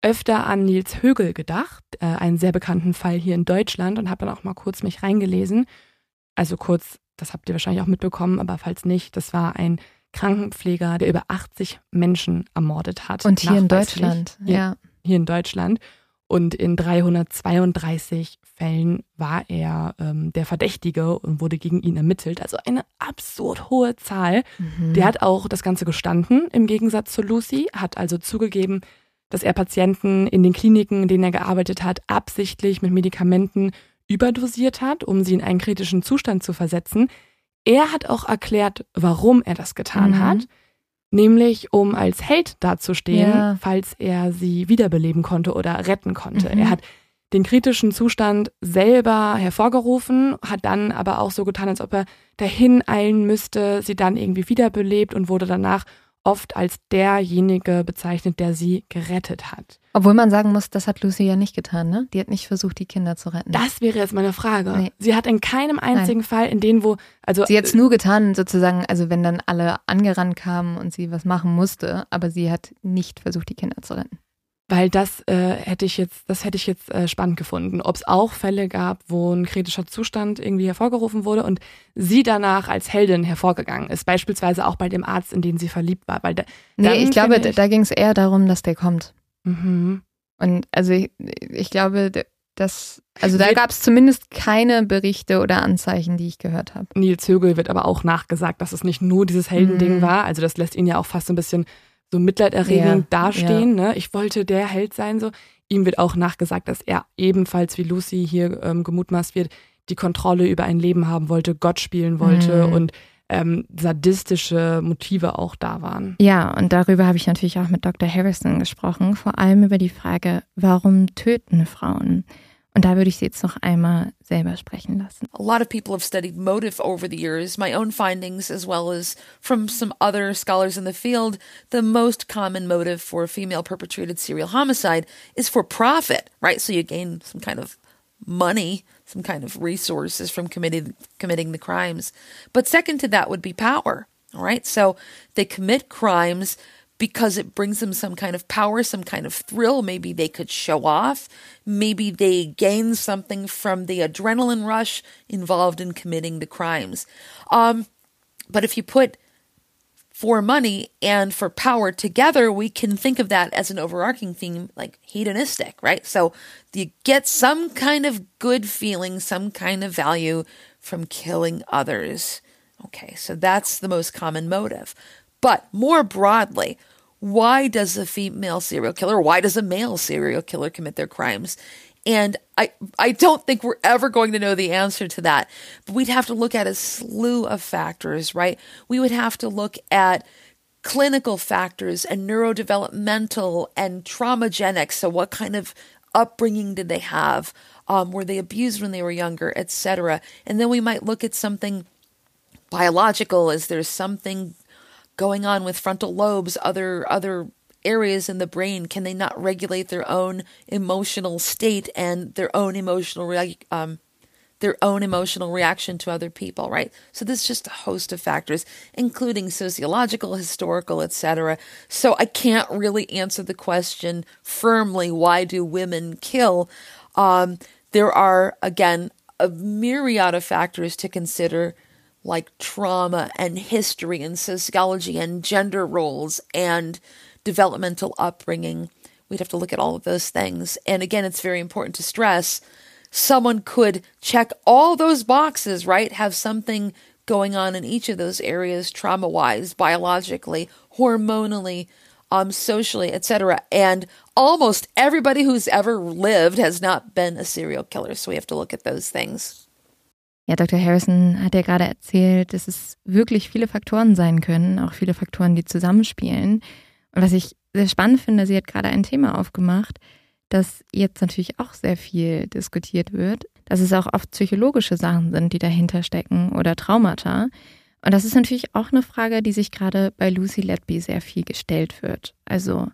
öfter an Nils Högel gedacht, äh, einen sehr bekannten Fall hier in Deutschland und habe dann auch mal kurz mich reingelesen. Also kurz, das habt ihr wahrscheinlich auch mitbekommen, aber falls nicht, das war ein Krankenpfleger, der über 80 Menschen ermordet hat. Und hier in Deutschland, hier, ja. Hier in Deutschland. Und in 332 Fällen war er ähm, der Verdächtige und wurde gegen ihn ermittelt. Also eine absurd hohe Zahl. Mhm. Der hat auch das Ganze gestanden, im Gegensatz zu Lucy, hat also zugegeben, dass er Patienten in den Kliniken, in denen er gearbeitet hat, absichtlich mit Medikamenten überdosiert hat, um sie in einen kritischen Zustand zu versetzen. Er hat auch erklärt, warum er das getan Mhm. hat, nämlich um als Held dazustehen, Ja. falls er sie wiederbeleben konnte oder retten konnte. Mhm. Er hat den kritischen Zustand selber hervorgerufen, hat dann aber auch so getan, als ob er dahin eilen müsste, sie dann irgendwie wiederbelebt und wurde danach oft als derjenige bezeichnet, der sie gerettet hat. Obwohl man sagen muss, das hat Lucy ja nicht getan, ne? Die hat nicht versucht, die Kinder zu retten. Das wäre jetzt meine Frage. Nee. Sie hat in keinem einzigen Fall, in denen wo, also Sie hat es nur getan, sozusagen, also wenn dann alle angerannt kamen und sie was machen musste, aber sie hat nicht versucht, die Kinder zu retten. Weil das äh, hätte ich jetzt, das hätte ich jetzt äh, spannend gefunden, ob es auch Fälle gab, wo ein kritischer Zustand irgendwie hervorgerufen wurde und sie danach als Heldin hervorgegangen ist, beispielsweise auch bei dem Arzt, in den sie verliebt war. Weil da, Nee, ich glaube, ich- da ging es eher darum, dass der kommt. Mhm. Und also ich, ich glaube, dass, also da gab es zumindest keine Berichte oder Anzeichen, die ich gehört habe. Nils Högel wird aber auch nachgesagt, dass es nicht nur dieses Heldending Mhm. war. Also das lässt ihn ja auch fast so ein bisschen so mitleiderregend Ja, dastehen. Ne? Ich wollte der Held sein. So. Ihm wird auch nachgesagt, dass er ebenfalls wie Lucy hier ähm, gemutmaßt wird, die Kontrolle über ein Leben haben wollte, Gott spielen wollte Mhm. und ähm, sadistische Motive auch da waren. Ja, und darüber habe ich natürlich auch mit Dr. Harrison gesprochen, vor allem über die Frage, warum töten Frauen? Und da würde ich sie jetzt noch einmal selber sprechen lassen. A lot of people have studied motive over the years. My own findings, as well as from some other scholars in the field, the most common motive for female perpetrated serial homicide is for profit, right? So you gain some kind of money, some kind of resources from committing committing the crimes. But second to that would be power. All right. So they commit crimes because it brings them some kind of power, some kind of thrill. Maybe they could show off. Maybe they gain something from the adrenaline rush involved in committing the crimes. Um, but if you put for money and for power together, we can think of that as an overarching theme, like hedonistic, right? So you get some kind of good feeling, some kind of value from killing others. Okay, so that's the most common motive. But more broadly, why does a female serial killer, why does a male serial killer commit their crimes? And I, I don't think we're ever going to know the answer to that. But we'd have to look at a slew of factors, right? We would have to look at clinical factors and neurodevelopmental and traumagenic. So, what kind of upbringing did they have? Um, were they abused when they were younger, etc.? And then we might look at something biological. Is there something going on with frontal lobes, other other areas in the brain? Can they not regulate their own emotional state and their own emotional um, their own emotional reaction to other people, right? So there's just a host of factors, including sociological, historical, etc. So I can't really answer the question firmly, why do women kill? Um, there are, again, a myriad of factors to consider, like trauma and history and sociology and gender roles and developmental upbringing. We'd have to look at all of those things. And again, it's very important to stress someone could check all those boxes, right? Have something going on in each of those areas, trauma wise, biologically, hormonally, um, socially, etc. And almost everybody who's ever lived has not been a serial killer. So we have to look at those things. Ja, Dr. Harrison hat ja gerade erzählt, dass es wirklich viele Faktoren sein können, auch viele Faktoren, die zusammenspielen. Und was ich sehr spannend finde, sie hat gerade ein Thema aufgemacht, das jetzt natürlich auch sehr viel diskutiert wird, dass es auch oft psychologische Sachen sind, die dahinter stecken oder Traumata. Und das ist natürlich auch eine Frage, die sich gerade bei Lucy Letby sehr viel gestellt wird. Also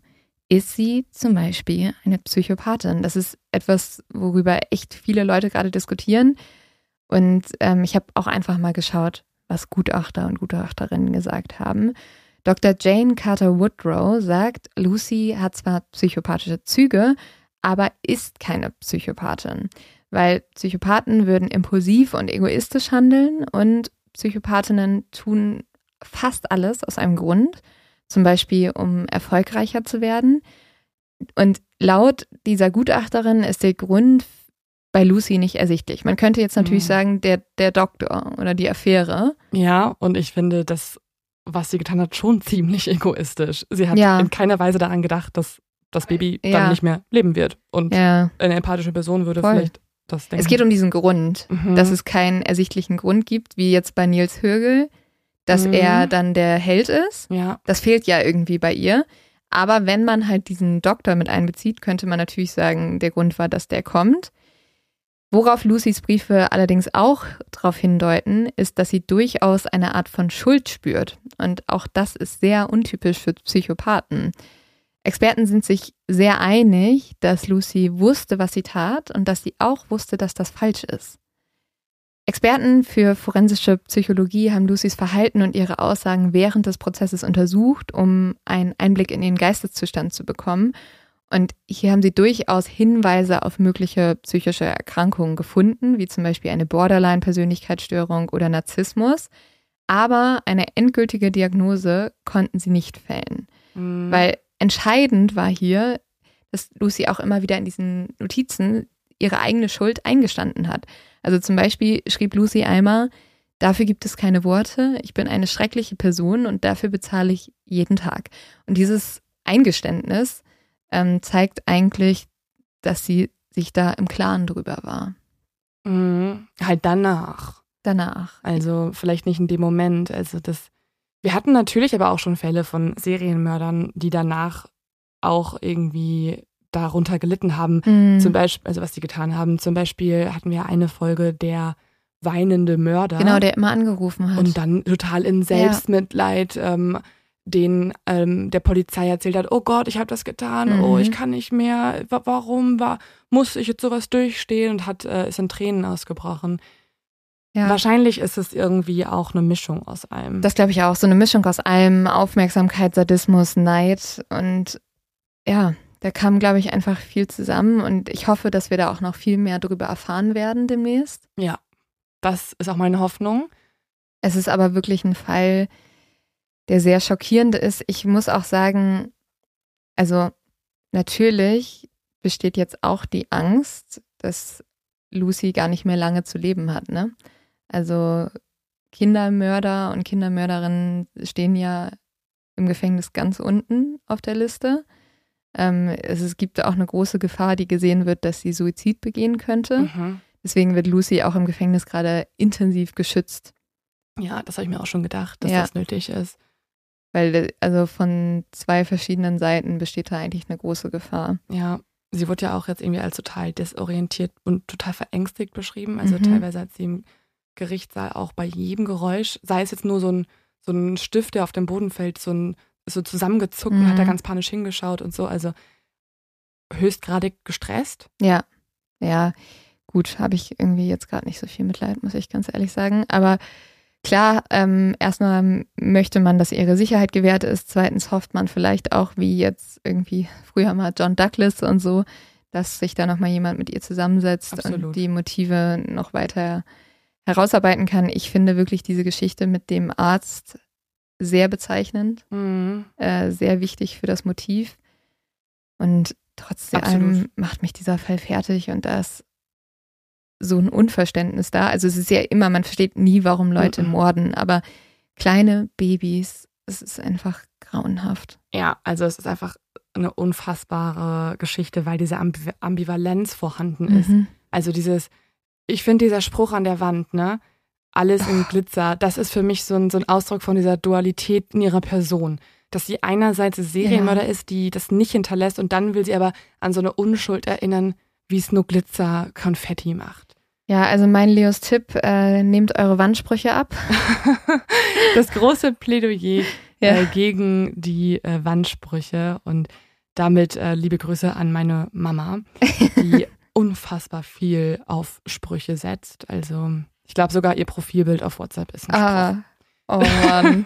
ist sie zum Beispiel eine Psychopathin? Das ist etwas, worüber echt viele Leute gerade diskutieren. Und ähm, ich habe auch einfach mal geschaut, was Gutachter und Gutachterinnen gesagt haben. Dr. Jane Carter Woodrow sagt, Lucy hat zwar psychopathische Züge, aber ist keine Psychopathin, weil Psychopathen würden impulsiv und egoistisch handeln und Psychopathinnen tun fast alles aus einem Grund, zum Beispiel um erfolgreicher zu werden. Und laut dieser Gutachterin ist der Grund bei Lucy nicht ersichtlich. Man könnte jetzt natürlich mhm. sagen, der, der Doktor oder die Affäre. Ja, und ich finde, das, was sie getan hat, schon ziemlich egoistisch. Sie hat ja. in keiner Weise daran gedacht, dass das Baby ja. dann nicht mehr leben wird. Und ja. eine empathische Person würde Voll. vielleicht das denken. Es geht um diesen Grund, mhm. dass es keinen ersichtlichen Grund gibt, wie jetzt bei Nils Högel, dass mhm. er dann der Held ist. Ja. Das fehlt ja irgendwie bei ihr. Aber wenn man halt diesen Doktor mit einbezieht, könnte man natürlich sagen, der Grund war, dass der kommt. Worauf Lucys Briefe allerdings auch darauf hindeuten, ist, dass sie durchaus eine Art von Schuld spürt. Und auch das ist sehr untypisch für Psychopathen. Experten sind sich sehr einig, dass Lucy wusste, was sie tat und dass sie auch wusste, dass das falsch ist. Experten für forensische Psychologie haben Lucys Verhalten und ihre Aussagen während des Prozesses untersucht, um einen Einblick in ihren Geisteszustand zu bekommen. Und hier haben sie durchaus Hinweise auf mögliche psychische Erkrankungen gefunden, wie zum Beispiel eine Borderline-Persönlichkeitsstörung oder Narzissmus. Aber eine endgültige Diagnose konnten sie nicht fällen, mhm. weil entscheidend war hier, dass Lucy auch immer wieder in diesen Notizen ihre eigene Schuld eingestanden hat. Also zum Beispiel schrieb Lucy einmal, dafür gibt es keine Worte, ich bin eine schreckliche Person und dafür bezahle ich jeden Tag. Und dieses Eingeständnis ähm, zeigt eigentlich, dass sie sich da im Klaren drüber war. Mhm, halt danach. Danach. Also vielleicht nicht in dem Moment. Also das wir hatten natürlich aber auch schon Fälle von Serienmördern, die danach auch irgendwie darunter gelitten haben. Mhm. Zum Beispiel, also was die getan haben. Zum Beispiel hatten wir eine Folge der weinende Mörder. Genau, der immer angerufen hat. Und dann total in Selbstmitleid ja. ähm, den ähm, der Polizei erzählt hat, oh Gott, ich habe das getan, mhm. oh, ich kann nicht mehr, warum, war, muss ich jetzt sowas durchstehen und hat, äh, ist in Tränen ausgebrochen. Ja. Wahrscheinlich ist es irgendwie auch eine Mischung aus allem. Das glaube ich auch. So eine Mischung aus allem. Aufmerksamkeit, Sadismus, Neid. Und ja, da kam, glaube ich, einfach viel zusammen. Und ich hoffe, dass wir da auch noch viel mehr darüber erfahren werden demnächst. Ja, das ist auch meine Hoffnung. Es ist aber wirklich ein Fall, der sehr schockierend ist. Ich muss auch sagen, also natürlich besteht jetzt auch die Angst, dass Lucy gar nicht mehr lange zu leben hat, ne? Also Kindermörder und Kindermörderinnen stehen ja im Gefängnis ganz unten auf der Liste. Ähm, es, es, gibt auch eine große Gefahr, die gesehen wird, dass sie Suizid begehen könnte. Mhm. Deswegen wird Lucy auch im Gefängnis gerade intensiv geschützt. Ja, das habe ich mir auch schon gedacht, dass ja. das nötig ist. Weil also von zwei verschiedenen Seiten besteht da eigentlich eine große Gefahr. Ja, sie wurde ja auch jetzt irgendwie als total desorientiert und total verängstigt beschrieben. Also mhm. teilweise hat sie im Gerichtssaal auch bei jedem Geräusch, sei es jetzt nur so ein, so ein Stift, der auf dem Boden fällt, so, ein, so zusammengezuckt mhm. und hat da mhm. ganz panisch hingeschaut und so. Also höchstgradig gestresst. Ja, ja. Gut, habe ich irgendwie jetzt gerade nicht so viel Mitleid, muss ich ganz ehrlich sagen. Aber klar, ähm, erstmal möchte man, dass ihre Sicherheit gewährt ist. Zweitens hofft man vielleicht auch, wie jetzt irgendwie früher mal John Douglas und so, dass sich da nochmal jemand mit ihr zusammensetzt Absolut. und die Motive noch weiter herausarbeiten kann. Ich finde wirklich diese Geschichte mit dem Arzt sehr bezeichnend, mhm. äh, sehr wichtig für das Motiv. Und trotzdem macht mich dieser Fall fertig und da ist so ein Unverständnis da. Also es ist ja immer, man versteht nie, warum Leute mhm. morden, aber kleine Babys, es ist einfach grauenhaft. Ja, also es ist einfach eine unfassbare Geschichte, weil diese Ambivalenz vorhanden ist. Mhm. Also dieses, ich finde dieser Spruch an der Wand, ne? Alles in Glitzer, das ist für mich so ein, so ein Ausdruck von dieser Dualität in ihrer Person. Dass sie einerseits Serienmörder ja. ist, die das nicht hinterlässt und dann will sie aber an so eine Unschuld erinnern, wie es nur Glitzer Konfetti macht. Ja, also mein Leos Tipp, äh, nehmt eure Wandsprüche ab. das große Plädoyer ja. äh, gegen die äh, Wandsprüche und damit äh, liebe Grüße an meine Mama, die unfassbar viel auf Sprüche setzt. Also ich glaube sogar ihr Profilbild auf WhatsApp ist ein ah. Spruch. Oh Mann.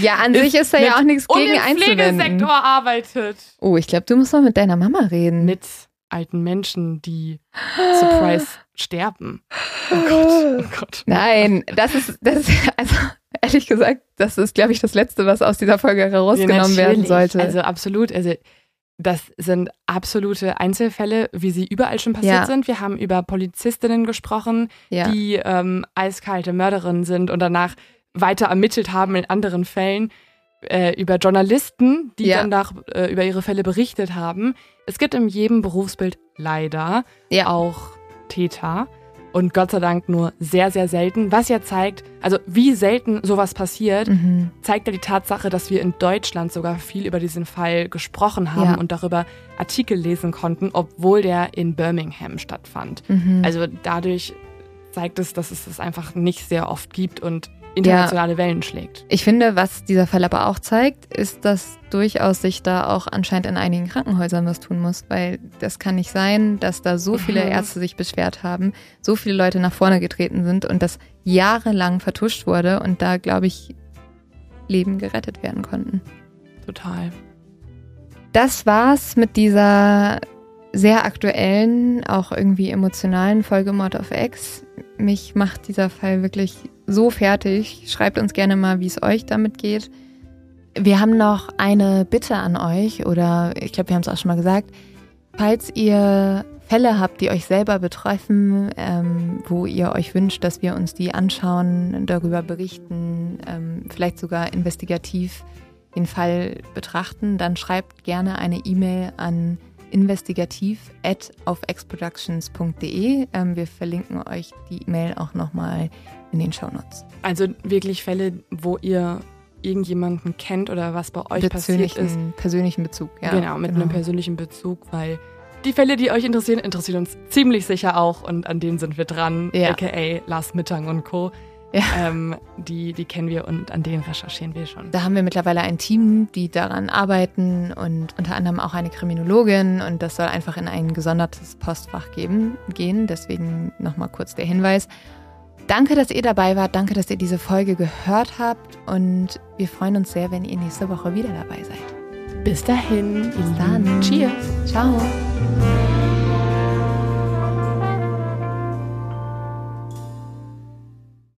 Ja, an sich ist da ja auch nichts gegen einzuwenden. im Pflegesektor arbeitet. Oh, ich glaube, du musst mal mit deiner Mama reden. Mit alten Menschen, die Surprise sterben. Oh Gott, oh Gott. Nein, das ist, das ist, also ehrlich gesagt, das ist, glaube ich, das Letzte, was aus dieser Folge herausgenommen Ja, werden sollte. Also absolut. Also das sind absolute Einzelfälle, wie sie überall schon passiert Ja. sind. Wir haben über Polizistinnen gesprochen, ja. die ähm, eiskalte Mörderinnen sind und danach weiter ermittelt haben in anderen Fällen. Äh, über Journalisten, die Ja. dann nach, äh, über ihre Fälle berichtet haben. Es gibt in jedem Berufsbild leider ja. auch Täter und Gott sei Dank nur sehr, sehr selten. Was ja zeigt, also wie selten sowas passiert, Mhm. zeigt ja die Tatsache, dass wir in Deutschland sogar viel über diesen Fall gesprochen haben Ja. und darüber Artikel lesen konnten, obwohl der in Birmingham stattfand. Mhm. Also dadurch zeigt es, dass es es einfach nicht sehr oft gibt und internationale Wellen schlägt. Ich finde, was dieser Fall aber auch zeigt, ist, dass durchaus sich da auch anscheinend in einigen Krankenhäusern was tun muss, weil das kann nicht sein, dass da so viele Mhm. Ärzte sich beschwert haben, so viele Leute nach vorne getreten sind und das jahrelang vertuscht wurde und da, glaube ich, Leben gerettet werden konnten. Total. Das war's mit dieser sehr aktuellen, auch irgendwie emotionalen Folge Mord of X. Mich macht dieser Fall wirklich so fertig. Schreibt uns gerne mal, wie es euch damit geht. Wir haben noch eine Bitte an euch, oder ich glaube, wir haben es auch schon mal gesagt. Falls ihr Fälle habt, die euch selber betreffen, ähm, wo ihr euch wünscht, dass wir uns die anschauen, darüber berichten, ähm, vielleicht sogar investigativ den Fall betrachten, dann schreibt gerne eine E-Mail an investigativ@aufexproductions.de. Ähm, wir verlinken euch die E-Mail auch nochmal in den Shownotes. Also wirklich Fälle, wo ihr irgendjemanden kennt oder was bei euch passiert ist. Persönlichen, persönlichen Bezug, ja. genau, mit einem persönlichen Bezug, weil die Fälle, die euch interessieren, interessieren uns ziemlich sicher auch und an denen sind wir dran, Ja. aka Lars Mittag und Co. Ja. Ähm, die, die kennen wir und an denen recherchieren wir schon. Da haben wir mittlerweile ein Team, die daran arbeiten und unter anderem auch eine Kriminologin und das soll einfach in ein gesondertes Postfach geben, gehen. Deswegen nochmal kurz der Hinweis. Danke, dass ihr dabei wart. Danke, dass ihr diese Folge gehört habt und wir freuen uns sehr, wenn ihr nächste Woche wieder dabei seid. Bis dahin. Bis dann. Cheers. Ciao.